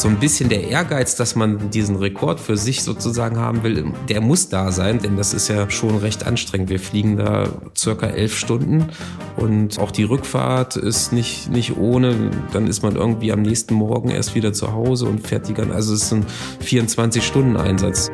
so ein bisschen der Ehrgeiz, dass man diesen Rekord für sich sozusagen haben will, der muss da sein, denn das ist ja schon recht anstrengend. Wir fliegen da circa elf Stunden und auch die Rückfahrt ist nicht, nicht ohne. Dann ist man irgendwie am nächsten Morgen erst wieder zu Hause und fährt die ganze, also es ist ein 24-Stunden-Einsatz.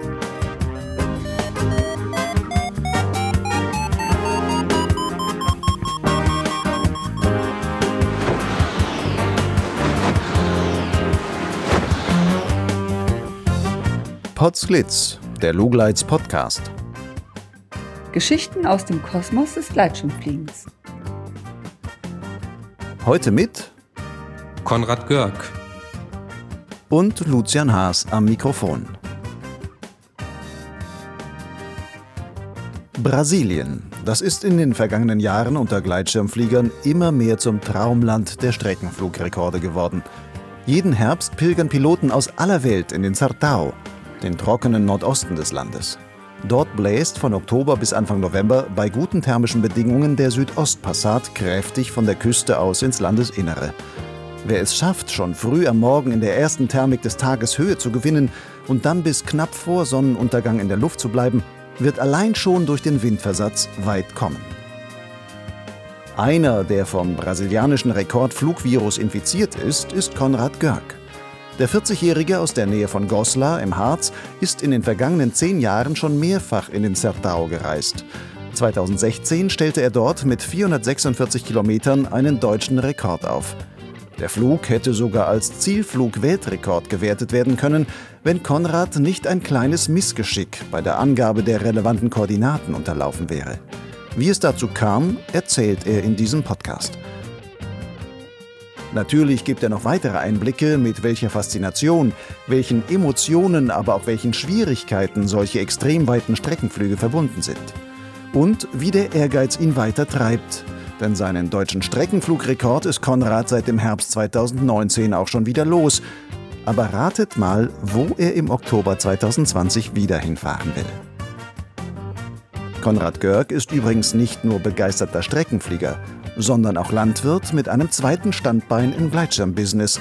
Potsglitz, der Lugleits Podcast. Geschichten aus dem Kosmos des Gleitschirmfliegens. Heute mit Konrad Görg und Lucian Haas am Mikrofon. Brasilien. Das ist in den vergangenen Jahren unter Gleitschirmfliegern immer mehr zum Traumland der Streckenflugrekorde geworden. Jeden Herbst pilgern Piloten aus aller Welt in den Sartau, den trockenen Nordosten des Landes. Dort bläst von Oktober bis Anfang November bei guten thermischen Bedingungen der Südostpassat kräftig von der Küste aus ins Landesinnere. Wer es schafft, schon früh am Morgen in der ersten Thermik des Tages Höhe zu gewinnen und dann bis knapp vor Sonnenuntergang in der Luft zu bleiben, wird allein schon durch den Windversatz weit kommen. Einer, der vom brasilianischen Rekordflugvirus infiziert ist, ist Konrad Görg. Der 40-Jährige aus der Nähe von Goslar im Harz ist in den vergangenen zehn Jahren schon mehrfach in den Sertao gereist. 2016 stellte er dort mit 446 Kilometern einen deutschen Rekord auf. Der Flug hätte sogar als Zielflug-Weltrekord gewertet werden können, wenn Konrad nicht ein kleines Missgeschick bei der Angabe der relevanten Koordinaten unterlaufen wäre. Wie es dazu kam, erzählt er in diesem Podcast. Natürlich gibt er noch weitere Einblicke, mit welcher Faszination, welchen Emotionen, aber auch welchen Schwierigkeiten solche extrem weiten Streckenflüge verbunden sind. Und wie der Ehrgeiz ihn weiter treibt. Denn seinen deutschen Streckenflugrekord ist Konrad seit dem Herbst 2019 auch schon wieder los. Aber ratet mal, wo er im Oktober 2020 wieder hinfahren will. Konrad Görg ist übrigens nicht nur begeisterter Streckenflieger sondern auch Landwirt mit einem zweiten Standbein im Gleitschirmbusiness.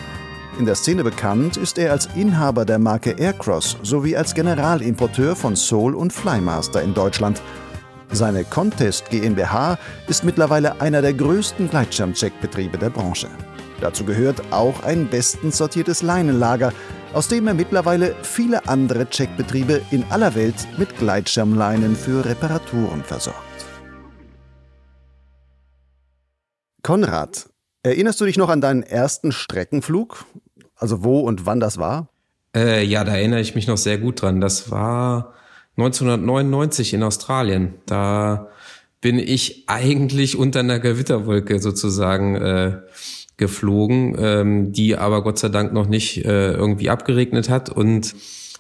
In der Szene bekannt ist er als Inhaber der Marke Aircross sowie als Generalimporteur von Soul und Flymaster in Deutschland. Seine Contest GmbH ist mittlerweile einer der größten Gleitschirmcheckbetriebe der Branche. Dazu gehört auch ein bestens sortiertes Leinenlager, aus dem er mittlerweile viele andere Checkbetriebe in aller Welt mit Gleitschirmleinen für Reparaturen versorgt. Konrad, erinnerst du dich noch an deinen ersten Streckenflug? Also wo und wann das war? Äh, ja, da erinnere ich mich noch sehr gut dran. Das war 1999 in Australien. Da bin ich eigentlich unter einer Gewitterwolke sozusagen äh, geflogen, ähm, die aber Gott sei Dank noch nicht äh, irgendwie abgeregnet hat. Und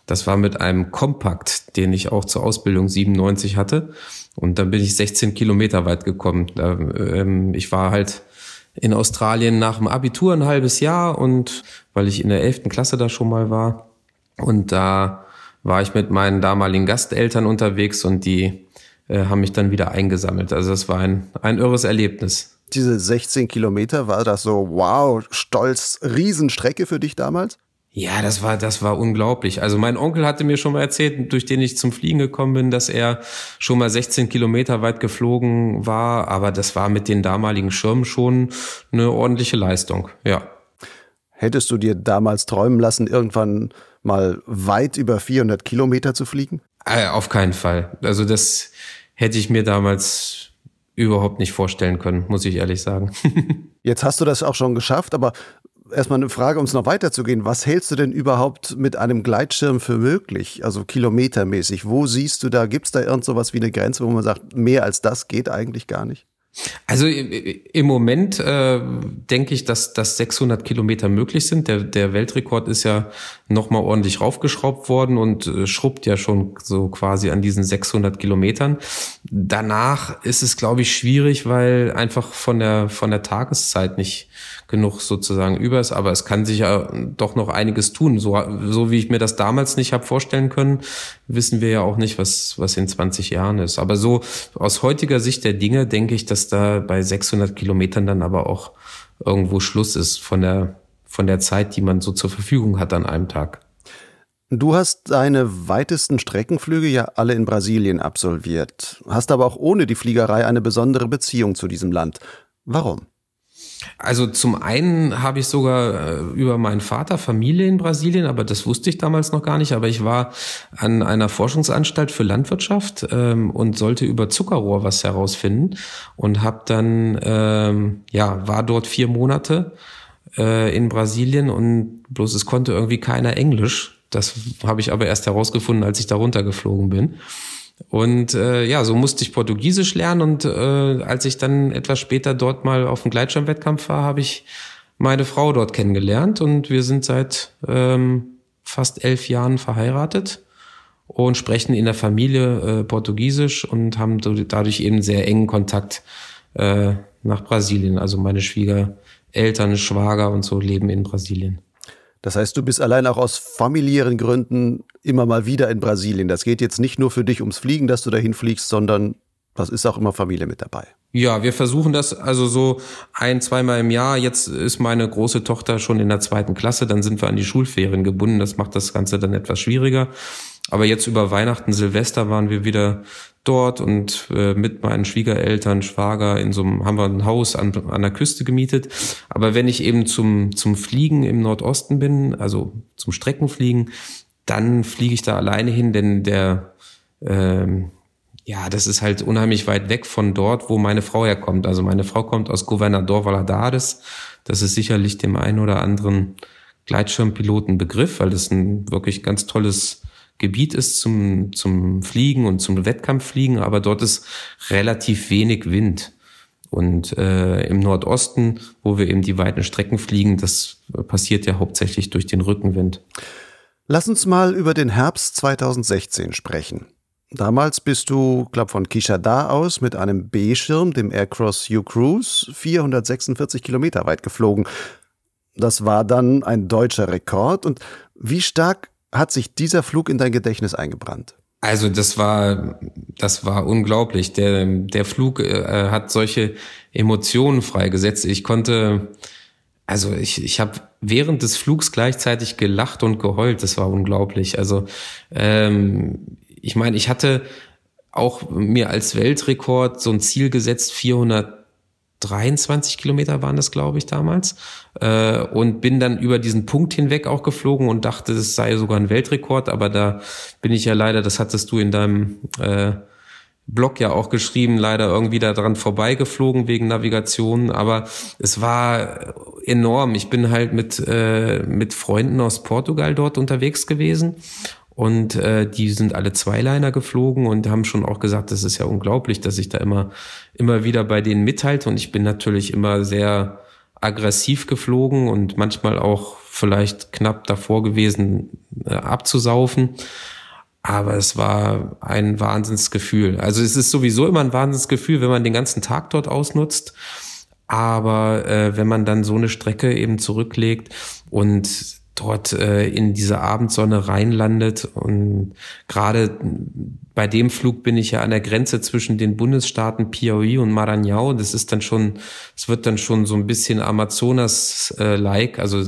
das war mit einem Kompakt, den ich auch zur Ausbildung 97 hatte. Und dann bin ich 16 Kilometer weit gekommen. Da, ähm, ich war halt in Australien nach dem Abitur ein halbes Jahr und weil ich in der 11. Klasse da schon mal war. Und da war ich mit meinen damaligen Gasteltern unterwegs und die äh, haben mich dann wieder eingesammelt. Also das war ein, ein irres Erlebnis. Diese 16 Kilometer, war das so, wow, stolz, Riesenstrecke für dich damals? Ja, das war, das war unglaublich. Also mein Onkel hatte mir schon mal erzählt, durch den ich zum Fliegen gekommen bin, dass er schon mal 16 Kilometer weit geflogen war. Aber das war mit den damaligen Schirmen schon eine ordentliche Leistung. Ja. Hättest du dir damals träumen lassen, irgendwann mal weit über 400 Kilometer zu fliegen? Äh, auf keinen Fall. Also das hätte ich mir damals überhaupt nicht vorstellen können, muss ich ehrlich sagen. Jetzt hast du das auch schon geschafft, aber erstmal eine Frage, um es noch weiterzugehen. Was hältst du denn überhaupt mit einem Gleitschirm für möglich? Also kilometermäßig. Wo siehst du da, gibt es da irgend sowas wie eine Grenze, wo man sagt, mehr als das geht eigentlich gar nicht? Also im Moment äh, denke ich, dass, dass 600 Kilometer möglich sind. Der, der Weltrekord ist ja nochmal ordentlich raufgeschraubt worden und äh, schrubbt ja schon so quasi an diesen 600 Kilometern. Danach ist es, glaube ich, schwierig, weil einfach von der, von der Tageszeit nicht genug sozusagen über ist. Aber es kann sich ja doch noch einiges tun. So, so wie ich mir das damals nicht habe vorstellen können, wissen wir ja auch nicht, was, was in 20 Jahren ist. Aber so aus heutiger Sicht der Dinge denke ich, dass da bei 600 Kilometern dann aber auch irgendwo Schluss ist von der von der Zeit, die man so zur Verfügung hat an einem Tag. Du hast deine weitesten Streckenflüge ja alle in Brasilien absolviert, hast aber auch ohne die Fliegerei eine besondere Beziehung zu diesem Land. Warum? Also zum einen habe ich sogar äh, über meinen Vater Familie in Brasilien, aber das wusste ich damals noch gar nicht. Aber ich war an einer Forschungsanstalt für Landwirtschaft ähm, und sollte über Zuckerrohr was herausfinden und habe dann ähm, ja war dort vier Monate äh, in Brasilien und bloß es konnte irgendwie keiner Englisch. Das habe ich aber erst herausgefunden, als ich da runtergeflogen bin. Und äh, ja, so musste ich Portugiesisch lernen und äh, als ich dann etwas später dort mal auf dem Gleitschirmwettkampf war, habe ich meine Frau dort kennengelernt und wir sind seit ähm, fast elf Jahren verheiratet und sprechen in der Familie äh, Portugiesisch und haben dadurch eben sehr engen Kontakt äh, nach Brasilien. Also meine Schwiegereltern, Schwager und so leben in Brasilien. Das heißt, du bist allein auch aus familiären Gründen immer mal wieder in Brasilien. Das geht jetzt nicht nur für dich ums Fliegen, dass du dahin fliegst, sondern das ist auch immer Familie mit dabei. Ja, wir versuchen das also so ein, zweimal im Jahr. Jetzt ist meine große Tochter schon in der zweiten Klasse, dann sind wir an die Schulferien gebunden. Das macht das Ganze dann etwas schwieriger. Aber jetzt über Weihnachten, Silvester waren wir wieder dort und äh, mit meinen Schwiegereltern, Schwager in so einem, haben wir ein Haus an, an der Küste gemietet. Aber wenn ich eben zum, zum Fliegen im Nordosten bin, also zum Streckenfliegen, dann fliege ich da alleine hin, denn der, ähm, ja, das ist halt unheimlich weit weg von dort, wo meine Frau herkommt. Also meine Frau kommt aus Governador Valadares. Das ist sicherlich dem einen oder anderen Gleitschirmpiloten Begriff, weil das ein wirklich ganz tolles Gebiet ist zum, zum Fliegen und zum Wettkampffliegen, aber dort ist relativ wenig Wind. Und äh, im Nordosten, wo wir eben die weiten Strecken fliegen, das passiert ja hauptsächlich durch den Rückenwind. Lass uns mal über den Herbst 2016 sprechen. Damals bist du, glaub von Kishada aus mit einem B-Schirm, dem Aircross U-Cruise, 446 Kilometer weit geflogen. Das war dann ein deutscher Rekord. Und wie stark hat sich dieser Flug in dein Gedächtnis eingebrannt? Also das war, das war unglaublich. Der, der Flug äh, hat solche Emotionen freigesetzt. Ich konnte, also ich, ich habe während des Flugs gleichzeitig gelacht und geheult. Das war unglaublich. Also ähm, ich meine, ich hatte auch mir als Weltrekord so ein Ziel gesetzt, 400 23 Kilometer waren das, glaube ich, damals. Äh, und bin dann über diesen Punkt hinweg auch geflogen und dachte, das sei sogar ein Weltrekord. Aber da bin ich ja leider, das hattest du in deinem äh, Blog ja auch geschrieben, leider irgendwie da dran vorbeigeflogen wegen Navigation. Aber es war enorm. Ich bin halt mit, äh, mit Freunden aus Portugal dort unterwegs gewesen und äh, die sind alle Zweiliner geflogen und haben schon auch gesagt, das ist ja unglaublich, dass ich da immer, immer wieder bei denen mithalte. Und ich bin natürlich immer sehr aggressiv geflogen und manchmal auch vielleicht knapp davor gewesen, äh, abzusaufen. Aber es war ein Wahnsinnsgefühl. Also es ist sowieso immer ein Wahnsinnsgefühl, wenn man den ganzen Tag dort ausnutzt. Aber äh, wenn man dann so eine Strecke eben zurücklegt und dort äh, in diese Abendsonne reinlandet. Und gerade bei dem Flug bin ich ja an der Grenze zwischen den Bundesstaaten Piauí und Maranhão. Das ist dann schon, es wird dann schon so ein bisschen Amazonas-like, also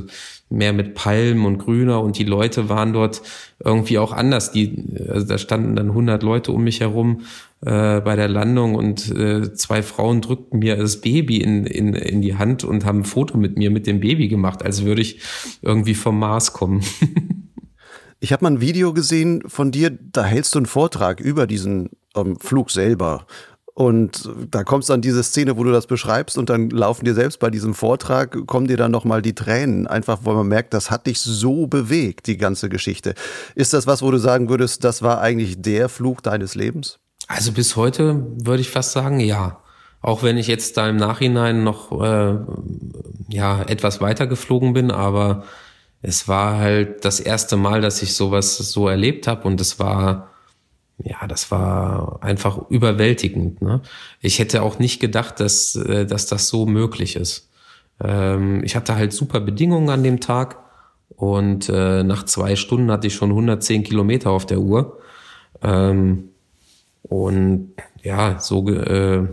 mehr mit Palmen und Grüner und die Leute waren dort irgendwie auch anders. Die, also da standen dann 100 Leute um mich herum äh, bei der Landung und äh, zwei Frauen drückten mir das Baby in, in, in die Hand und haben ein Foto mit mir mit dem Baby gemacht, als würde ich irgendwie vom Mars kommen. ich habe mal ein Video gesehen von dir, da hältst du einen Vortrag über diesen ähm, Flug selber. Und da kommst dann diese Szene, wo du das beschreibst und dann laufen dir selbst bei diesem Vortrag, kommen dir dann nochmal die Tränen, einfach weil man merkt, das hat dich so bewegt, die ganze Geschichte. Ist das was, wo du sagen würdest, das war eigentlich der Flug deines Lebens? Also bis heute würde ich fast sagen, ja. Auch wenn ich jetzt da im Nachhinein noch äh, ja etwas weiter geflogen bin, aber es war halt das erste Mal, dass ich sowas so erlebt habe und es war ja, das war einfach überwältigend. Ne? Ich hätte auch nicht gedacht, dass, äh, dass das so möglich ist. Ähm, ich hatte halt super Bedingungen an dem Tag und äh, nach zwei Stunden hatte ich schon 110 Kilometer auf der Uhr. Ähm, und ja, so äh,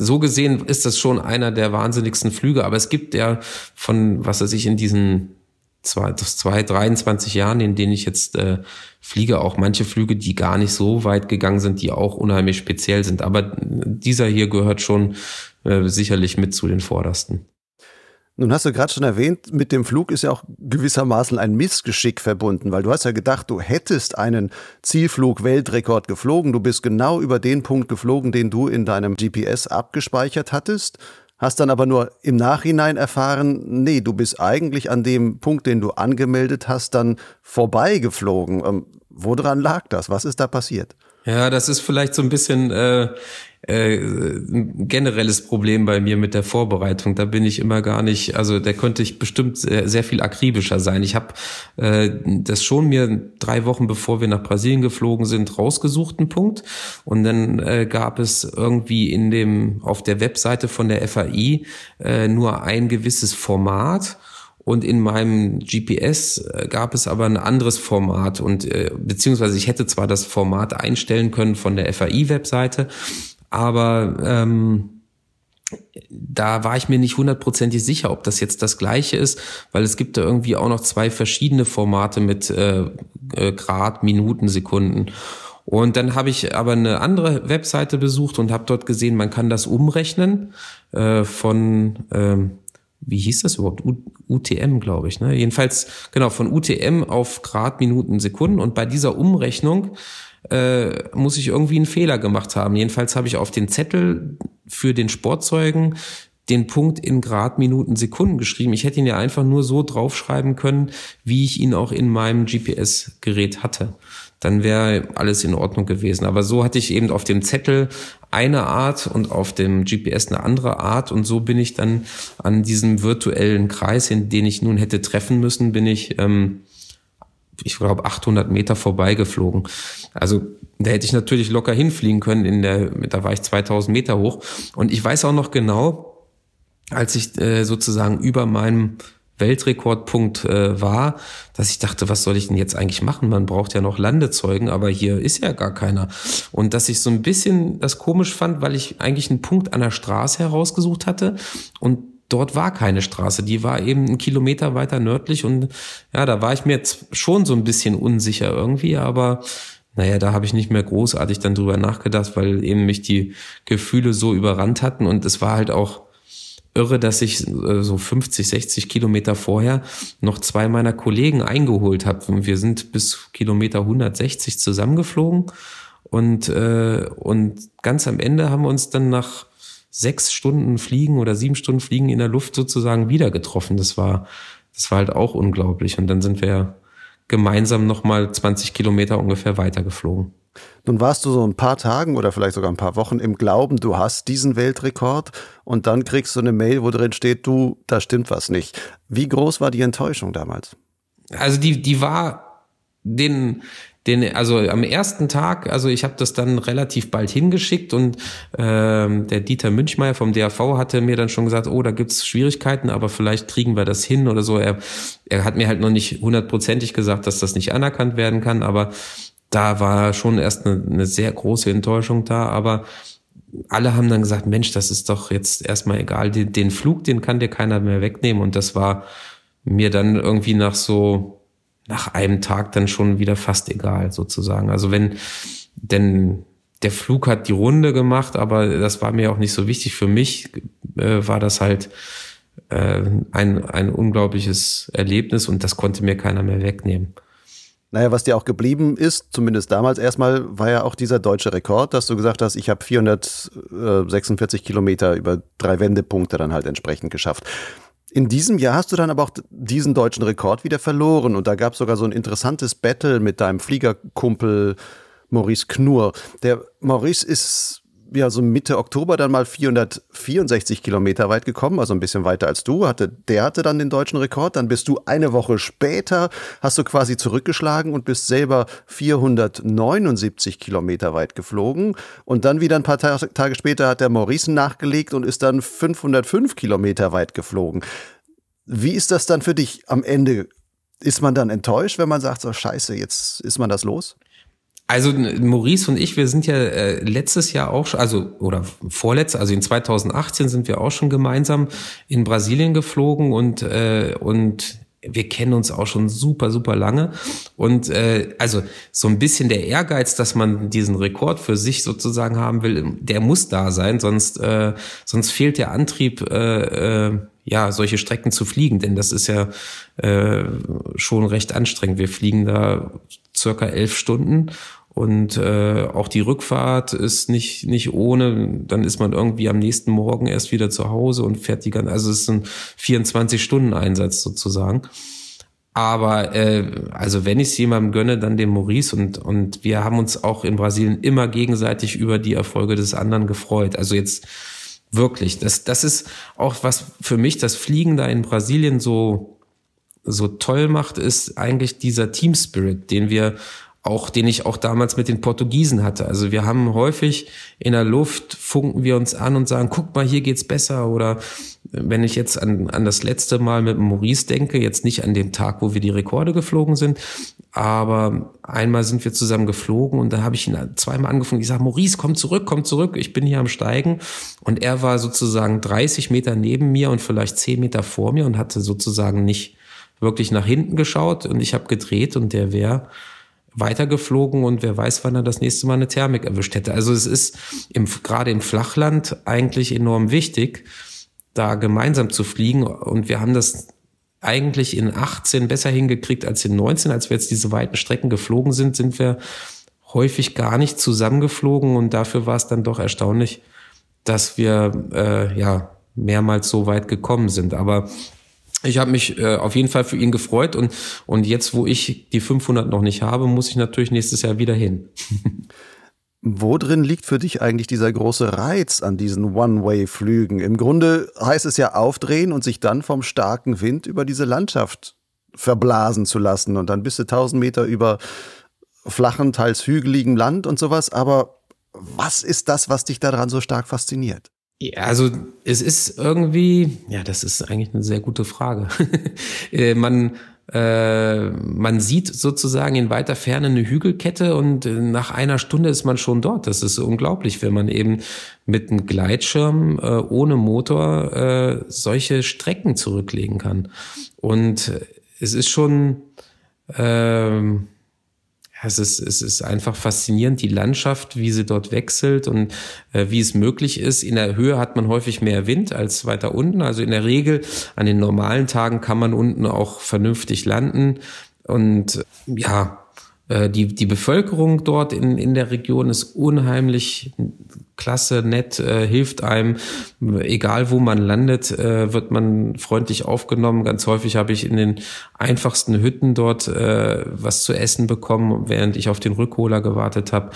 so gesehen ist das schon einer der wahnsinnigsten Flüge. Aber es gibt ja von, was weiß ich, in diesen zwei, zwei 23 Jahren, in denen ich jetzt äh, fliege, auch manche Flüge, die gar nicht so weit gegangen sind, die auch unheimlich speziell sind. Aber dieser hier gehört schon äh, sicherlich mit zu den vordersten. Nun hast du gerade schon erwähnt, mit dem Flug ist ja auch gewissermaßen ein Missgeschick verbunden, weil du hast ja gedacht, du hättest einen Zielflug-Weltrekord geflogen. Du bist genau über den Punkt geflogen, den du in deinem GPS abgespeichert hattest. Hast dann aber nur im Nachhinein erfahren, nee, du bist eigentlich an dem Punkt, den du angemeldet hast, dann vorbeigeflogen. Ähm, woran lag das? Was ist da passiert? Ja, das ist vielleicht so ein bisschen äh, äh, ein generelles Problem bei mir mit der Vorbereitung. Da bin ich immer gar nicht, also da könnte ich bestimmt sehr, sehr viel akribischer sein. Ich habe äh, das schon mir drei Wochen bevor wir nach Brasilien geflogen sind rausgesucht, einen Punkt. Und dann äh, gab es irgendwie in dem auf der Webseite von der FAI äh, nur ein gewisses Format. Und in meinem GPS äh, gab es aber ein anderes Format und äh, beziehungsweise ich hätte zwar das Format einstellen können von der FAI-Webseite, aber ähm, da war ich mir nicht hundertprozentig sicher, ob das jetzt das gleiche ist, weil es gibt da irgendwie auch noch zwei verschiedene Formate mit äh, äh, Grad, Minuten, Sekunden. Und dann habe ich aber eine andere Webseite besucht und habe dort gesehen, man kann das umrechnen äh, von, ähm, wie hieß das überhaupt? U UTM, glaube ich. Ne? Jedenfalls, genau, von UTM auf Grad, Minuten, Sekunden. Und bei dieser Umrechnung äh, muss ich irgendwie einen Fehler gemacht haben. Jedenfalls habe ich auf den Zettel für den Sportzeugen den Punkt in Grad, Minuten, Sekunden geschrieben. Ich hätte ihn ja einfach nur so draufschreiben können, wie ich ihn auch in meinem GPS-Gerät hatte. Dann wäre alles in Ordnung gewesen. Aber so hatte ich eben auf dem Zettel eine Art und auf dem GPS eine andere Art. Und so bin ich dann an diesem virtuellen Kreis, in den ich nun hätte treffen müssen, bin ich ähm, ich glaube, 800 Meter vorbeigeflogen. Also da hätte ich natürlich locker hinfliegen können. In der, da war ich 2000 Meter hoch. Und ich weiß auch noch genau, als ich äh, sozusagen über meinem Weltrekordpunkt äh, war, dass ich dachte, was soll ich denn jetzt eigentlich machen? Man braucht ja noch Landezeugen, aber hier ist ja gar keiner. Und dass ich so ein bisschen das komisch fand, weil ich eigentlich einen Punkt an der Straße herausgesucht hatte und dort war keine Straße, die war eben einen Kilometer weiter nördlich und ja, da war ich mir jetzt schon so ein bisschen unsicher irgendwie, aber naja, da habe ich nicht mehr großartig dann drüber nachgedacht, weil eben mich die Gefühle so überrannt hatten und es war halt auch irre, dass ich äh, so 50, 60 Kilometer vorher noch zwei meiner Kollegen eingeholt habe. Wir sind bis Kilometer 160 zusammengeflogen und, äh, und ganz am Ende haben wir uns dann nach sechs Stunden Fliegen oder sieben Stunden Fliegen in der Luft sozusagen wieder getroffen. Das war, das war halt auch unglaublich. Und dann sind wir gemeinsam nochmal 20 Kilometer ungefähr weitergeflogen. Nun warst du so ein paar Tagen oder vielleicht sogar ein paar Wochen im Glauben, du hast diesen Weltrekord und dann kriegst du eine Mail, wo drin steht, du, da stimmt was nicht. Wie groß war die Enttäuschung damals? Also die, die war den, den, also am ersten Tag, also ich habe das dann relativ bald hingeschickt und ähm, der Dieter Münchmeier vom DAV hatte mir dann schon gesagt, oh, da gibt's Schwierigkeiten, aber vielleicht kriegen wir das hin oder so. Er, er hat mir halt noch nicht hundertprozentig gesagt, dass das nicht anerkannt werden kann, aber da war schon erst eine, eine sehr große Enttäuschung da, aber alle haben dann gesagt, Mensch, das ist doch jetzt erstmal egal, den, den Flug, den kann dir keiner mehr wegnehmen und das war mir dann irgendwie nach so nach einem Tag dann schon wieder fast egal sozusagen. Also wenn, denn der Flug hat die Runde gemacht, aber das war mir auch nicht so wichtig. Für mich äh, war das halt äh, ein, ein unglaubliches Erlebnis und das konnte mir keiner mehr wegnehmen. Naja, was dir auch geblieben ist, zumindest damals erstmal, war ja auch dieser deutsche Rekord, dass du gesagt hast, ich habe 446 Kilometer über drei Wendepunkte dann halt entsprechend geschafft. In diesem Jahr hast du dann aber auch diesen deutschen Rekord wieder verloren und da gab es sogar so ein interessantes Battle mit deinem Fliegerkumpel Maurice Knur. Der Maurice ist ja so Mitte Oktober dann mal 464 Kilometer weit gekommen, also ein bisschen weiter als du. Hatte, der hatte dann den deutschen Rekord. Dann bist du eine Woche später, hast du quasi zurückgeschlagen und bist selber 479 Kilometer weit geflogen. Und dann wieder ein paar Tage später hat der Maurice nachgelegt und ist dann 505 Kilometer weit geflogen. Wie ist das dann für dich am Ende? Ist man dann enttäuscht, wenn man sagt, so scheiße, jetzt ist man das los? Also Maurice und ich, wir sind ja äh, letztes Jahr auch schon, also oder vorletztes, also in 2018 sind wir auch schon gemeinsam in Brasilien geflogen und äh, und wir kennen uns auch schon super, super lange. Und äh, also so ein bisschen der Ehrgeiz, dass man diesen Rekord für sich sozusagen haben will, der muss da sein, sonst, äh, sonst fehlt der Antrieb, äh, äh, ja, solche Strecken zu fliegen, denn das ist ja äh, schon recht anstrengend. Wir fliegen da circa elf Stunden und äh, auch die Rückfahrt ist nicht, nicht ohne. Dann ist man irgendwie am nächsten Morgen erst wieder zu Hause und fährt die ganze, also es ist ein 24-Stunden-Einsatz sozusagen. Aber äh, also wenn ich es jemandem gönne, dann dem Maurice und und wir haben uns auch in Brasilien immer gegenseitig über die Erfolge des anderen gefreut. Also jetzt wirklich, das das ist auch was für mich das Fliegen da in Brasilien so so toll macht, ist eigentlich dieser Team Spirit, den wir auch, den ich auch damals mit den Portugiesen hatte. Also wir haben häufig in der Luft funken wir uns an und sagen, guck mal, hier geht's besser. Oder wenn ich jetzt an, an das letzte Mal mit Maurice denke, jetzt nicht an dem Tag, wo wir die Rekorde geflogen sind, aber einmal sind wir zusammen geflogen und da habe ich ihn zweimal angefangen. Ich sage, Maurice, komm zurück, komm zurück, ich bin hier am Steigen. Und er war sozusagen 30 Meter neben mir und vielleicht 10 Meter vor mir und hatte sozusagen nicht wirklich nach hinten geschaut und ich habe gedreht und der wäre weitergeflogen und wer weiß, wann er das nächste Mal eine Thermik erwischt hätte. Also es ist im, gerade im Flachland eigentlich enorm wichtig, da gemeinsam zu fliegen und wir haben das eigentlich in 18 besser hingekriegt als in 19. Als wir jetzt diese weiten Strecken geflogen sind, sind wir häufig gar nicht zusammengeflogen und dafür war es dann doch erstaunlich, dass wir äh, ja mehrmals so weit gekommen sind. Aber ich habe mich äh, auf jeden Fall für ihn gefreut und, und jetzt, wo ich die 500 noch nicht habe, muss ich natürlich nächstes Jahr wieder hin. Wo drin liegt für dich eigentlich dieser große Reiz an diesen One-Way-Flügen? Im Grunde heißt es ja aufdrehen und sich dann vom starken Wind über diese Landschaft verblasen zu lassen und dann bist du 1000 Meter über flachen, teils hügeligem Land und sowas. Aber was ist das, was dich daran so stark fasziniert? Ja, also es ist irgendwie, ja, das ist eigentlich eine sehr gute Frage. Äh, man äh, man sieht sozusagen in weiter Ferne eine Hügelkette und äh, nach einer Stunde ist man schon dort. Das ist unglaublich, wenn man eben mit einem Gleitschirm äh, ohne Motor äh, solche Strecken zurücklegen kann. Und es ist schon äh, es ist, es ist einfach faszinierend, die Landschaft, wie sie dort wechselt und äh, wie es möglich ist. In der Höhe hat man häufig mehr Wind als weiter unten. Also in der Regel an den normalen Tagen kann man unten auch vernünftig landen. Und ja, die, die Bevölkerung dort in, in der Region ist unheimlich klasse, nett, äh, hilft einem. Egal wo man landet, äh, wird man freundlich aufgenommen. Ganz häufig habe ich in den einfachsten Hütten dort äh, was zu essen bekommen, während ich auf den Rückholer gewartet habe.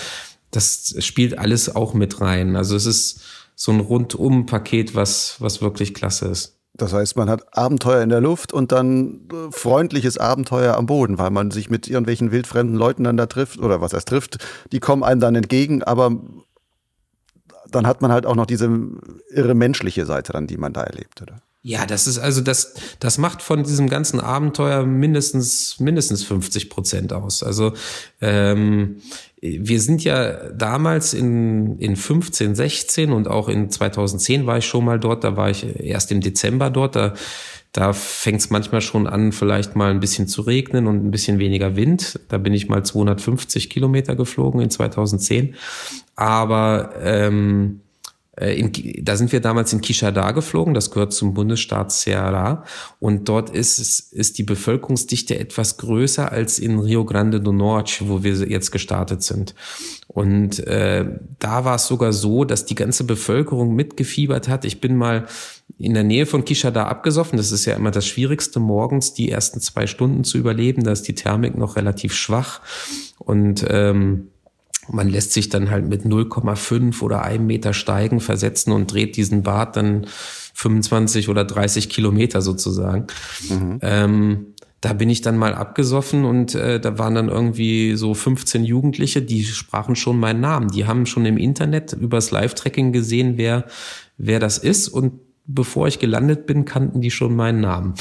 Das spielt alles auch mit rein. Also es ist so ein Rundum-Paket, was, was wirklich klasse ist. Das heißt, man hat Abenteuer in der Luft und dann äh, freundliches Abenteuer am Boden, weil man sich mit irgendwelchen wildfremden Leuten dann da trifft oder was er trifft, die kommen einem dann entgegen, aber dann hat man halt auch noch diese irre menschliche Seite dann, die man da erlebt, oder? Ja, das ist also das, das macht von diesem ganzen Abenteuer mindestens mindestens 50 Prozent aus. Also ähm, wir sind ja damals in, in 15, 16 und auch in 2010 war ich schon mal dort, da war ich erst im Dezember dort, da, da fängt es manchmal schon an, vielleicht mal ein bisschen zu regnen und ein bisschen weniger Wind. Da bin ich mal 250 Kilometer geflogen in 2010. Aber ähm, äh, in, da sind wir damals in Kishada geflogen, das gehört zum Bundesstaat Ceará. Und dort ist, ist die Bevölkerungsdichte etwas größer als in Rio Grande do Norte, wo wir jetzt gestartet sind. Und äh, da war es sogar so, dass die ganze Bevölkerung mitgefiebert hat. Ich bin mal in der Nähe von Kishada abgesoffen. Das ist ja immer das Schwierigste morgens, die ersten zwei Stunden zu überleben. Da ist die Thermik noch relativ schwach. Und ähm, man lässt sich dann halt mit 0,5 oder einem Meter steigen, versetzen und dreht diesen Bart dann 25 oder 30 Kilometer sozusagen. Mhm. Ähm, da bin ich dann mal abgesoffen und äh, da waren dann irgendwie so 15 Jugendliche, die sprachen schon meinen Namen. Die haben schon im Internet übers Live-Tracking gesehen, wer, wer das ist und bevor ich gelandet bin, kannten die schon meinen Namen.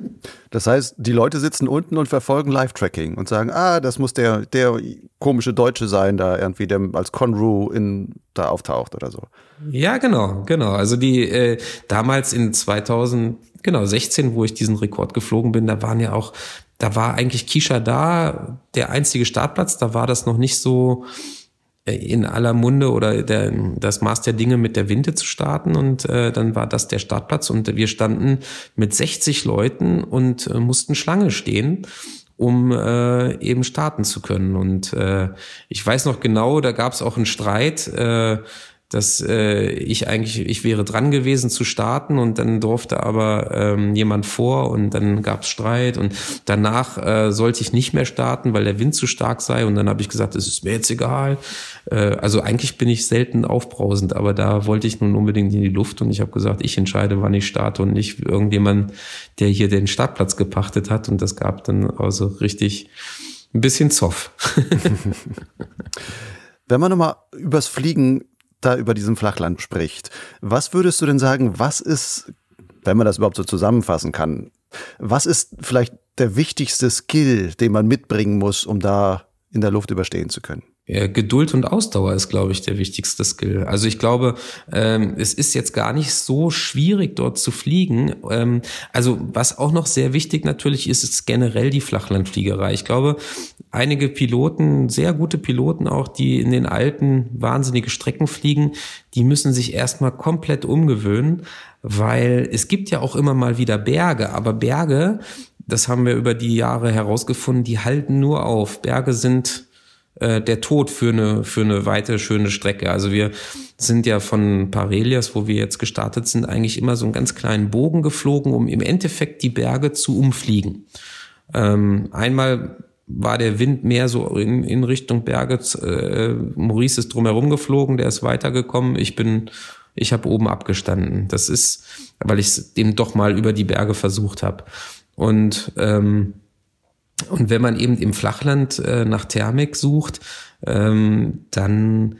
das heißt, die Leute sitzen unten und verfolgen Live-Tracking und sagen, ah, das muss der, der komische Deutsche sein, da irgendwie, der als Conru in, da auftaucht oder so. Ja, genau, genau. Also die äh, damals in 2000, genau, 16, wo ich diesen Rekord geflogen bin, da waren ja auch da war eigentlich Kisha da der einzige Startplatz. Da war das noch nicht so in aller Munde oder der, das Maß der Dinge mit der Winde zu starten und äh, dann war das der Startplatz und wir standen mit 60 Leuten und äh, mussten Schlange stehen um äh, eben starten zu können. Und äh, ich weiß noch genau, da gab es auch einen Streit. Äh, dass äh, ich eigentlich, ich wäre dran gewesen zu starten und dann durfte aber ähm, jemand vor und dann gab es Streit und danach äh, sollte ich nicht mehr starten, weil der Wind zu stark sei und dann habe ich gesagt, es ist mir jetzt egal. Äh, also eigentlich bin ich selten aufbrausend, aber da wollte ich nun unbedingt in die Luft und ich habe gesagt, ich entscheide, wann ich starte und nicht irgendjemand, der hier den Startplatz gepachtet hat und das gab dann also richtig ein bisschen Zoff. Wenn man nochmal übers Fliegen da über diesem Flachland spricht. Was würdest du denn sagen, was ist, wenn man das überhaupt so zusammenfassen kann, was ist vielleicht der wichtigste Skill, den man mitbringen muss, um da in der Luft überstehen zu können? Ja, Geduld und Ausdauer ist, glaube ich, der wichtigste Skill. Also ich glaube, ähm, es ist jetzt gar nicht so schwierig, dort zu fliegen. Ähm, also was auch noch sehr wichtig natürlich ist, ist generell die Flachlandfliegerei. Ich glaube, einige Piloten, sehr gute Piloten auch, die in den Alpen wahnsinnige Strecken fliegen, die müssen sich erstmal komplett umgewöhnen, weil es gibt ja auch immer mal wieder Berge, aber Berge, das haben wir über die Jahre herausgefunden, die halten nur auf. Berge sind äh, der Tod für eine, für eine weite, schöne Strecke. Also wir sind ja von Parelias, wo wir jetzt gestartet sind, eigentlich immer so einen ganz kleinen Bogen geflogen, um im Endeffekt die Berge zu umfliegen. Ähm, einmal war der Wind mehr so in, in Richtung Berge. Äh, Maurice ist drumherum geflogen, der ist weitergekommen. Ich bin, ich habe oben abgestanden. Das ist, weil ich es dem doch mal über die Berge versucht habe. Und ähm, und wenn man eben im Flachland äh, nach Thermik sucht, ähm, dann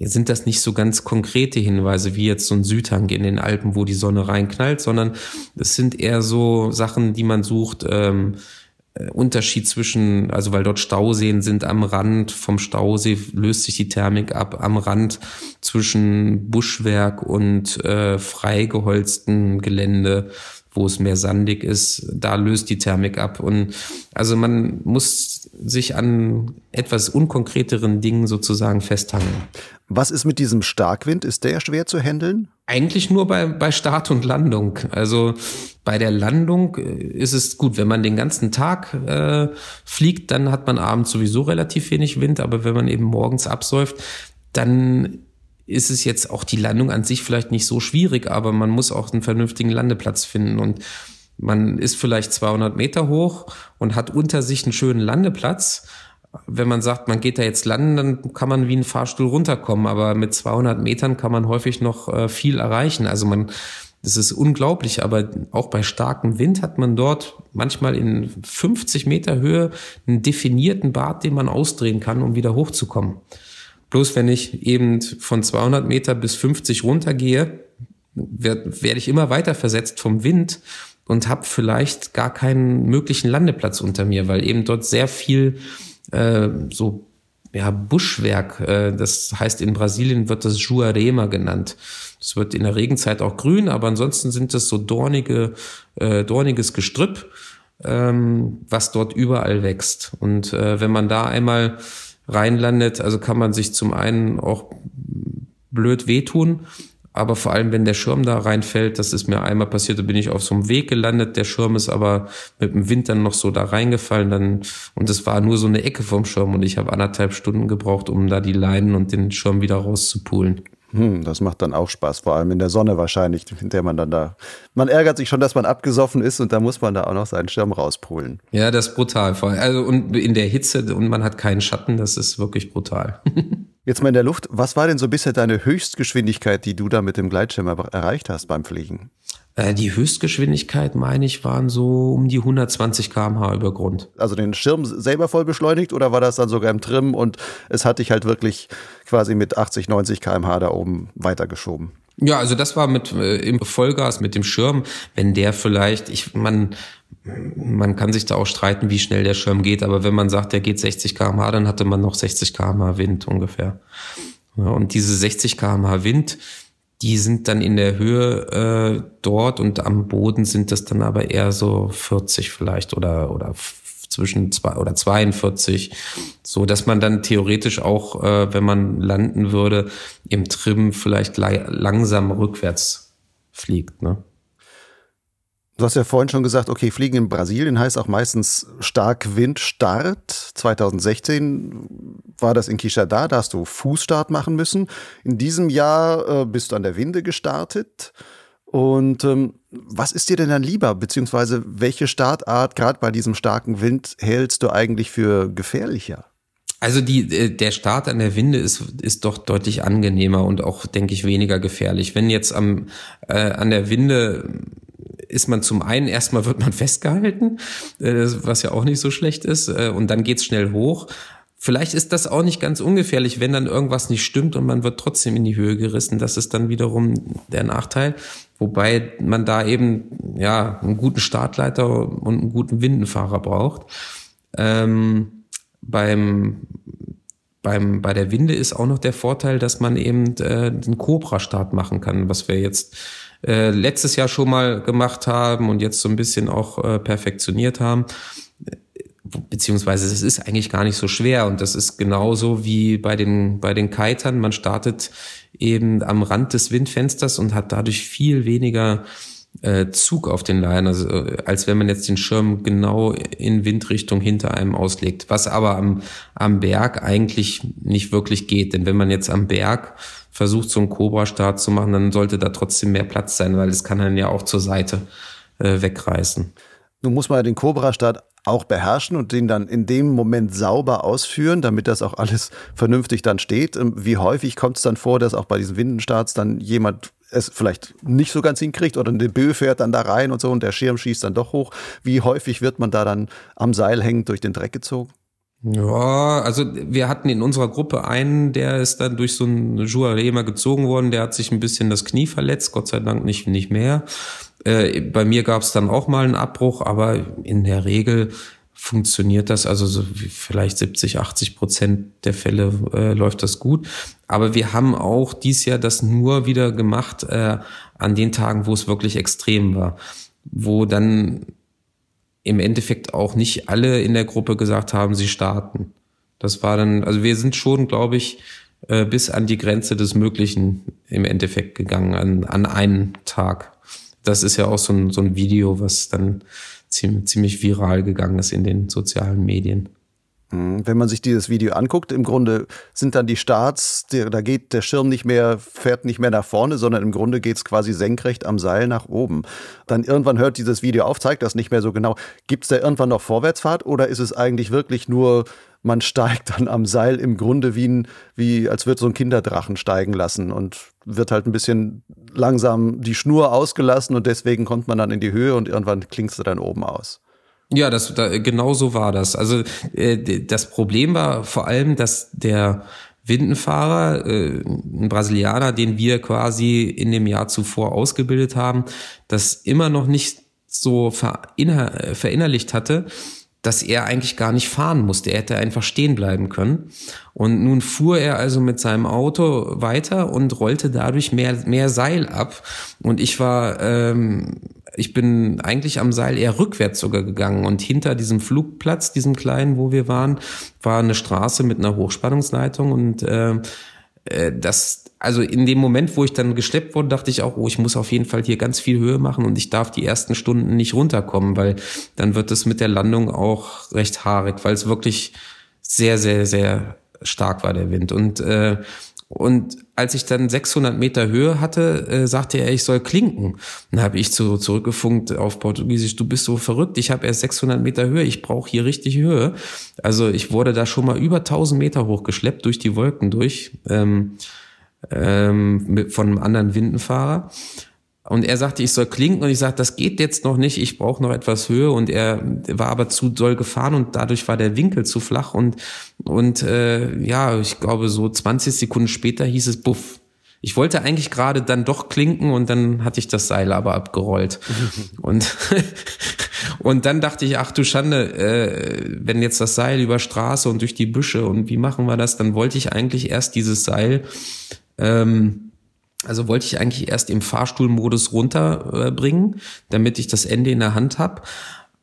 sind das nicht so ganz konkrete Hinweise wie jetzt so ein Südhang in den Alpen, wo die Sonne reinknallt, sondern es sind eher so Sachen, die man sucht. Ähm, äh, Unterschied zwischen, also weil dort Stauseen sind am Rand vom Stausee löst sich die Thermik ab, am Rand zwischen Buschwerk und äh, freigeholzten Gelände wo es mehr sandig ist, da löst die Thermik ab. Und also man muss sich an etwas unkonkreteren Dingen sozusagen festhangeln. Was ist mit diesem Starkwind? Ist der schwer zu handeln? Eigentlich nur bei, bei Start und Landung. Also bei der Landung ist es gut, wenn man den ganzen Tag äh, fliegt, dann hat man abends sowieso relativ wenig Wind, aber wenn man eben morgens absäuft, dann ist es jetzt auch die Landung an sich vielleicht nicht so schwierig, aber man muss auch einen vernünftigen Landeplatz finden und man ist vielleicht 200 Meter hoch und hat unter sich einen schönen Landeplatz. Wenn man sagt, man geht da jetzt landen, dann kann man wie ein Fahrstuhl runterkommen, aber mit 200 Metern kann man häufig noch äh, viel erreichen. Also man, das ist unglaublich, aber auch bei starkem Wind hat man dort manchmal in 50 Meter Höhe einen definierten Bart, den man ausdrehen kann, um wieder hochzukommen. Bloß wenn ich eben von 200 Meter bis 50 runtergehe, werde werd ich immer weiter versetzt vom Wind und habe vielleicht gar keinen möglichen Landeplatz unter mir, weil eben dort sehr viel äh, so ja, Buschwerk, äh, das heißt in Brasilien wird das Juarema genannt. Das wird in der Regenzeit auch grün, aber ansonsten sind das so dornige, äh, dorniges Gestrüpp, ähm, was dort überall wächst. Und äh, wenn man da einmal reinlandet. Also kann man sich zum einen auch blöd wehtun, aber vor allem, wenn der Schirm da reinfällt, das ist mir einmal passiert, da bin ich auf so einem Weg gelandet, der Schirm ist aber mit dem Wind dann noch so da reingefallen, dann, und es war nur so eine Ecke vom Schirm und ich habe anderthalb Stunden gebraucht, um da die Leinen und den Schirm wieder rauszupulen. Hm, das macht dann auch Spaß, vor allem in der Sonne wahrscheinlich, in der man dann da. Man ärgert sich schon, dass man abgesoffen ist und da muss man da auch noch seinen Schirm rauspulen. Ja, das ist brutal. Also und in der Hitze und man hat keinen Schatten, das ist wirklich brutal. Jetzt mal in der Luft, was war denn so bisher deine Höchstgeschwindigkeit, die du da mit dem Gleitschirm erreicht hast beim Fliegen? Äh, die Höchstgeschwindigkeit, meine ich, waren so um die 120 km/h über Grund. Also den Schirm selber voll beschleunigt oder war das dann sogar im Trim und es hat dich halt wirklich quasi mit 80, 90 km/h da oben weitergeschoben? Ja, also das war mit äh, im Vollgas mit dem Schirm, wenn der vielleicht, ich man man kann sich da auch streiten, wie schnell der Schirm geht, aber wenn man sagt, der geht 60 km/h, dann hatte man noch 60 km/h Wind ungefähr. Ja, und diese 60 km/h Wind, die sind dann in der Höhe äh, dort und am Boden sind das dann aber eher so 40 vielleicht oder oder zwischen zwei oder 42, so dass man dann theoretisch auch, äh, wenn man landen würde, im Trim vielleicht langsam rückwärts fliegt. Ne? Du hast ja vorhin schon gesagt, okay, Fliegen in Brasilien heißt auch meistens stark Windstart. 2016 war das in Quixadá, da hast du Fußstart machen müssen. In diesem Jahr äh, bist du an der Winde gestartet. Und ähm, was ist dir denn dann lieber, beziehungsweise welche Startart, gerade bei diesem starken Wind, hältst du eigentlich für gefährlicher? Also die, äh, der Start an der Winde ist, ist doch deutlich angenehmer und auch, denke ich, weniger gefährlich. Wenn jetzt am, äh, an der Winde ist man zum einen erstmal wird man festgehalten, äh, was ja auch nicht so schlecht ist, äh, und dann geht's schnell hoch. Vielleicht ist das auch nicht ganz ungefährlich, wenn dann irgendwas nicht stimmt und man wird trotzdem in die Höhe gerissen. Das ist dann wiederum der Nachteil. Wobei man da eben ja einen guten Startleiter und einen guten Windenfahrer braucht. Ähm, beim beim, bei der Winde ist auch noch der Vorteil, dass man eben äh, den Cobra-Start machen kann, was wir jetzt äh, letztes Jahr schon mal gemacht haben und jetzt so ein bisschen auch äh, perfektioniert haben beziehungsweise es ist eigentlich gar nicht so schwer und das ist genauso wie bei den bei den Kitern. Man startet eben am Rand des Windfensters und hat dadurch viel weniger äh, Zug auf den Leiern, also äh, als wenn man jetzt den Schirm genau in Windrichtung hinter einem auslegt, was aber am, am Berg eigentlich nicht wirklich geht, denn wenn man jetzt am Berg versucht, so einen Cobra-Start zu machen, dann sollte da trotzdem mehr Platz sein, weil es kann dann ja auch zur Seite äh, wegreißen. Nun muss man ja den Cobra-Start auch beherrschen und den dann in dem Moment sauber ausführen, damit das auch alles vernünftig dann steht. Ähm, wie häufig kommt es dann vor, dass auch bei diesen Windenstarts dann jemand es vielleicht nicht so ganz hinkriegt oder eine Böe fährt dann da rein und so und der Schirm schießt dann doch hoch. Wie häufig wird man da dann am Seil hängend durch den Dreck gezogen? Ja, also wir hatten in unserer Gruppe einen, der ist dann durch so einen Juarema gezogen worden, der hat sich ein bisschen das Knie verletzt, Gott sei Dank nicht, nicht mehr. Äh, bei mir gab es dann auch mal einen Abbruch, aber in der Regel funktioniert das, also so vielleicht 70, 80 Prozent der Fälle äh, läuft das gut. Aber wir haben auch dies Jahr das nur wieder gemacht äh, an den Tagen, wo es wirklich extrem war, wo dann im Endeffekt auch nicht alle in der Gruppe gesagt haben, sie starten. Das war dann, also wir sind schon, glaube ich, äh, bis an die Grenze des Möglichen im Endeffekt gegangen an, an einen Tag das ist ja auch so ein, so ein Video, was dann ziemlich, ziemlich viral gegangen ist in den sozialen Medien. Mhm. Wenn man sich dieses Video anguckt, im Grunde sind dann die Starts, da geht der Schirm nicht mehr, fährt nicht mehr nach vorne, sondern im Grunde geht es quasi senkrecht am Seil nach oben. Dann irgendwann hört dieses Video auf, zeigt das nicht mehr so genau. Gibt es da irgendwann noch Vorwärtsfahrt oder ist es eigentlich wirklich nur, man steigt dann am Seil im Grunde wie, ein, wie als würde so ein Kinderdrachen steigen lassen und wird halt ein bisschen langsam die Schnur ausgelassen und deswegen kommt man dann in die Höhe und irgendwann klingst du dann oben aus. Ja, das da, genau so war das. Also äh, das Problem war vor allem, dass der Windenfahrer, äh, ein Brasilianer, den wir quasi in dem Jahr zuvor ausgebildet haben, das immer noch nicht so verinner verinnerlicht hatte, dass er eigentlich gar nicht fahren musste. Er hätte einfach stehen bleiben können. Und nun fuhr er also mit seinem Auto weiter und rollte dadurch mehr, mehr Seil ab. Und ich war ähm, ich bin eigentlich am Seil eher rückwärts sogar gegangen und hinter diesem Flugplatz, diesem kleinen, wo wir waren, war eine Straße mit einer Hochspannungsleitung und äh, äh, das, also in dem Moment, wo ich dann geschleppt wurde, dachte ich auch, oh, ich muss auf jeden Fall hier ganz viel Höhe machen und ich darf die ersten Stunden nicht runterkommen, weil dann wird es mit der Landung auch recht haarig, weil es wirklich sehr, sehr, sehr stark war der Wind. Und äh, und als ich dann 600 Meter Höhe hatte, äh, sagte er, ich soll klinken. Dann habe ich zu, zurückgefunkt auf Portugiesisch, du bist so verrückt, ich habe erst 600 Meter Höhe, ich brauche hier richtig Höhe. Also ich wurde da schon mal über 1000 Meter hochgeschleppt durch die Wolken durch ähm, ähm, mit, von einem anderen Windenfahrer. Und er sagte, ich soll klinken und ich sagte, das geht jetzt noch nicht, ich brauche noch etwas Höhe und er war aber zu doll gefahren und dadurch war der Winkel zu flach und und äh, ja, ich glaube so 20 Sekunden später hieß es Buff. ich wollte eigentlich gerade dann doch klinken und dann hatte ich das Seil aber abgerollt. und, und dann dachte ich, ach du Schande, äh, wenn jetzt das Seil über Straße und durch die Büsche und wie machen wir das, dann wollte ich eigentlich erst dieses Seil, ähm, also wollte ich eigentlich erst im Fahrstuhlmodus runterbringen, äh, damit ich das Ende in der Hand habe.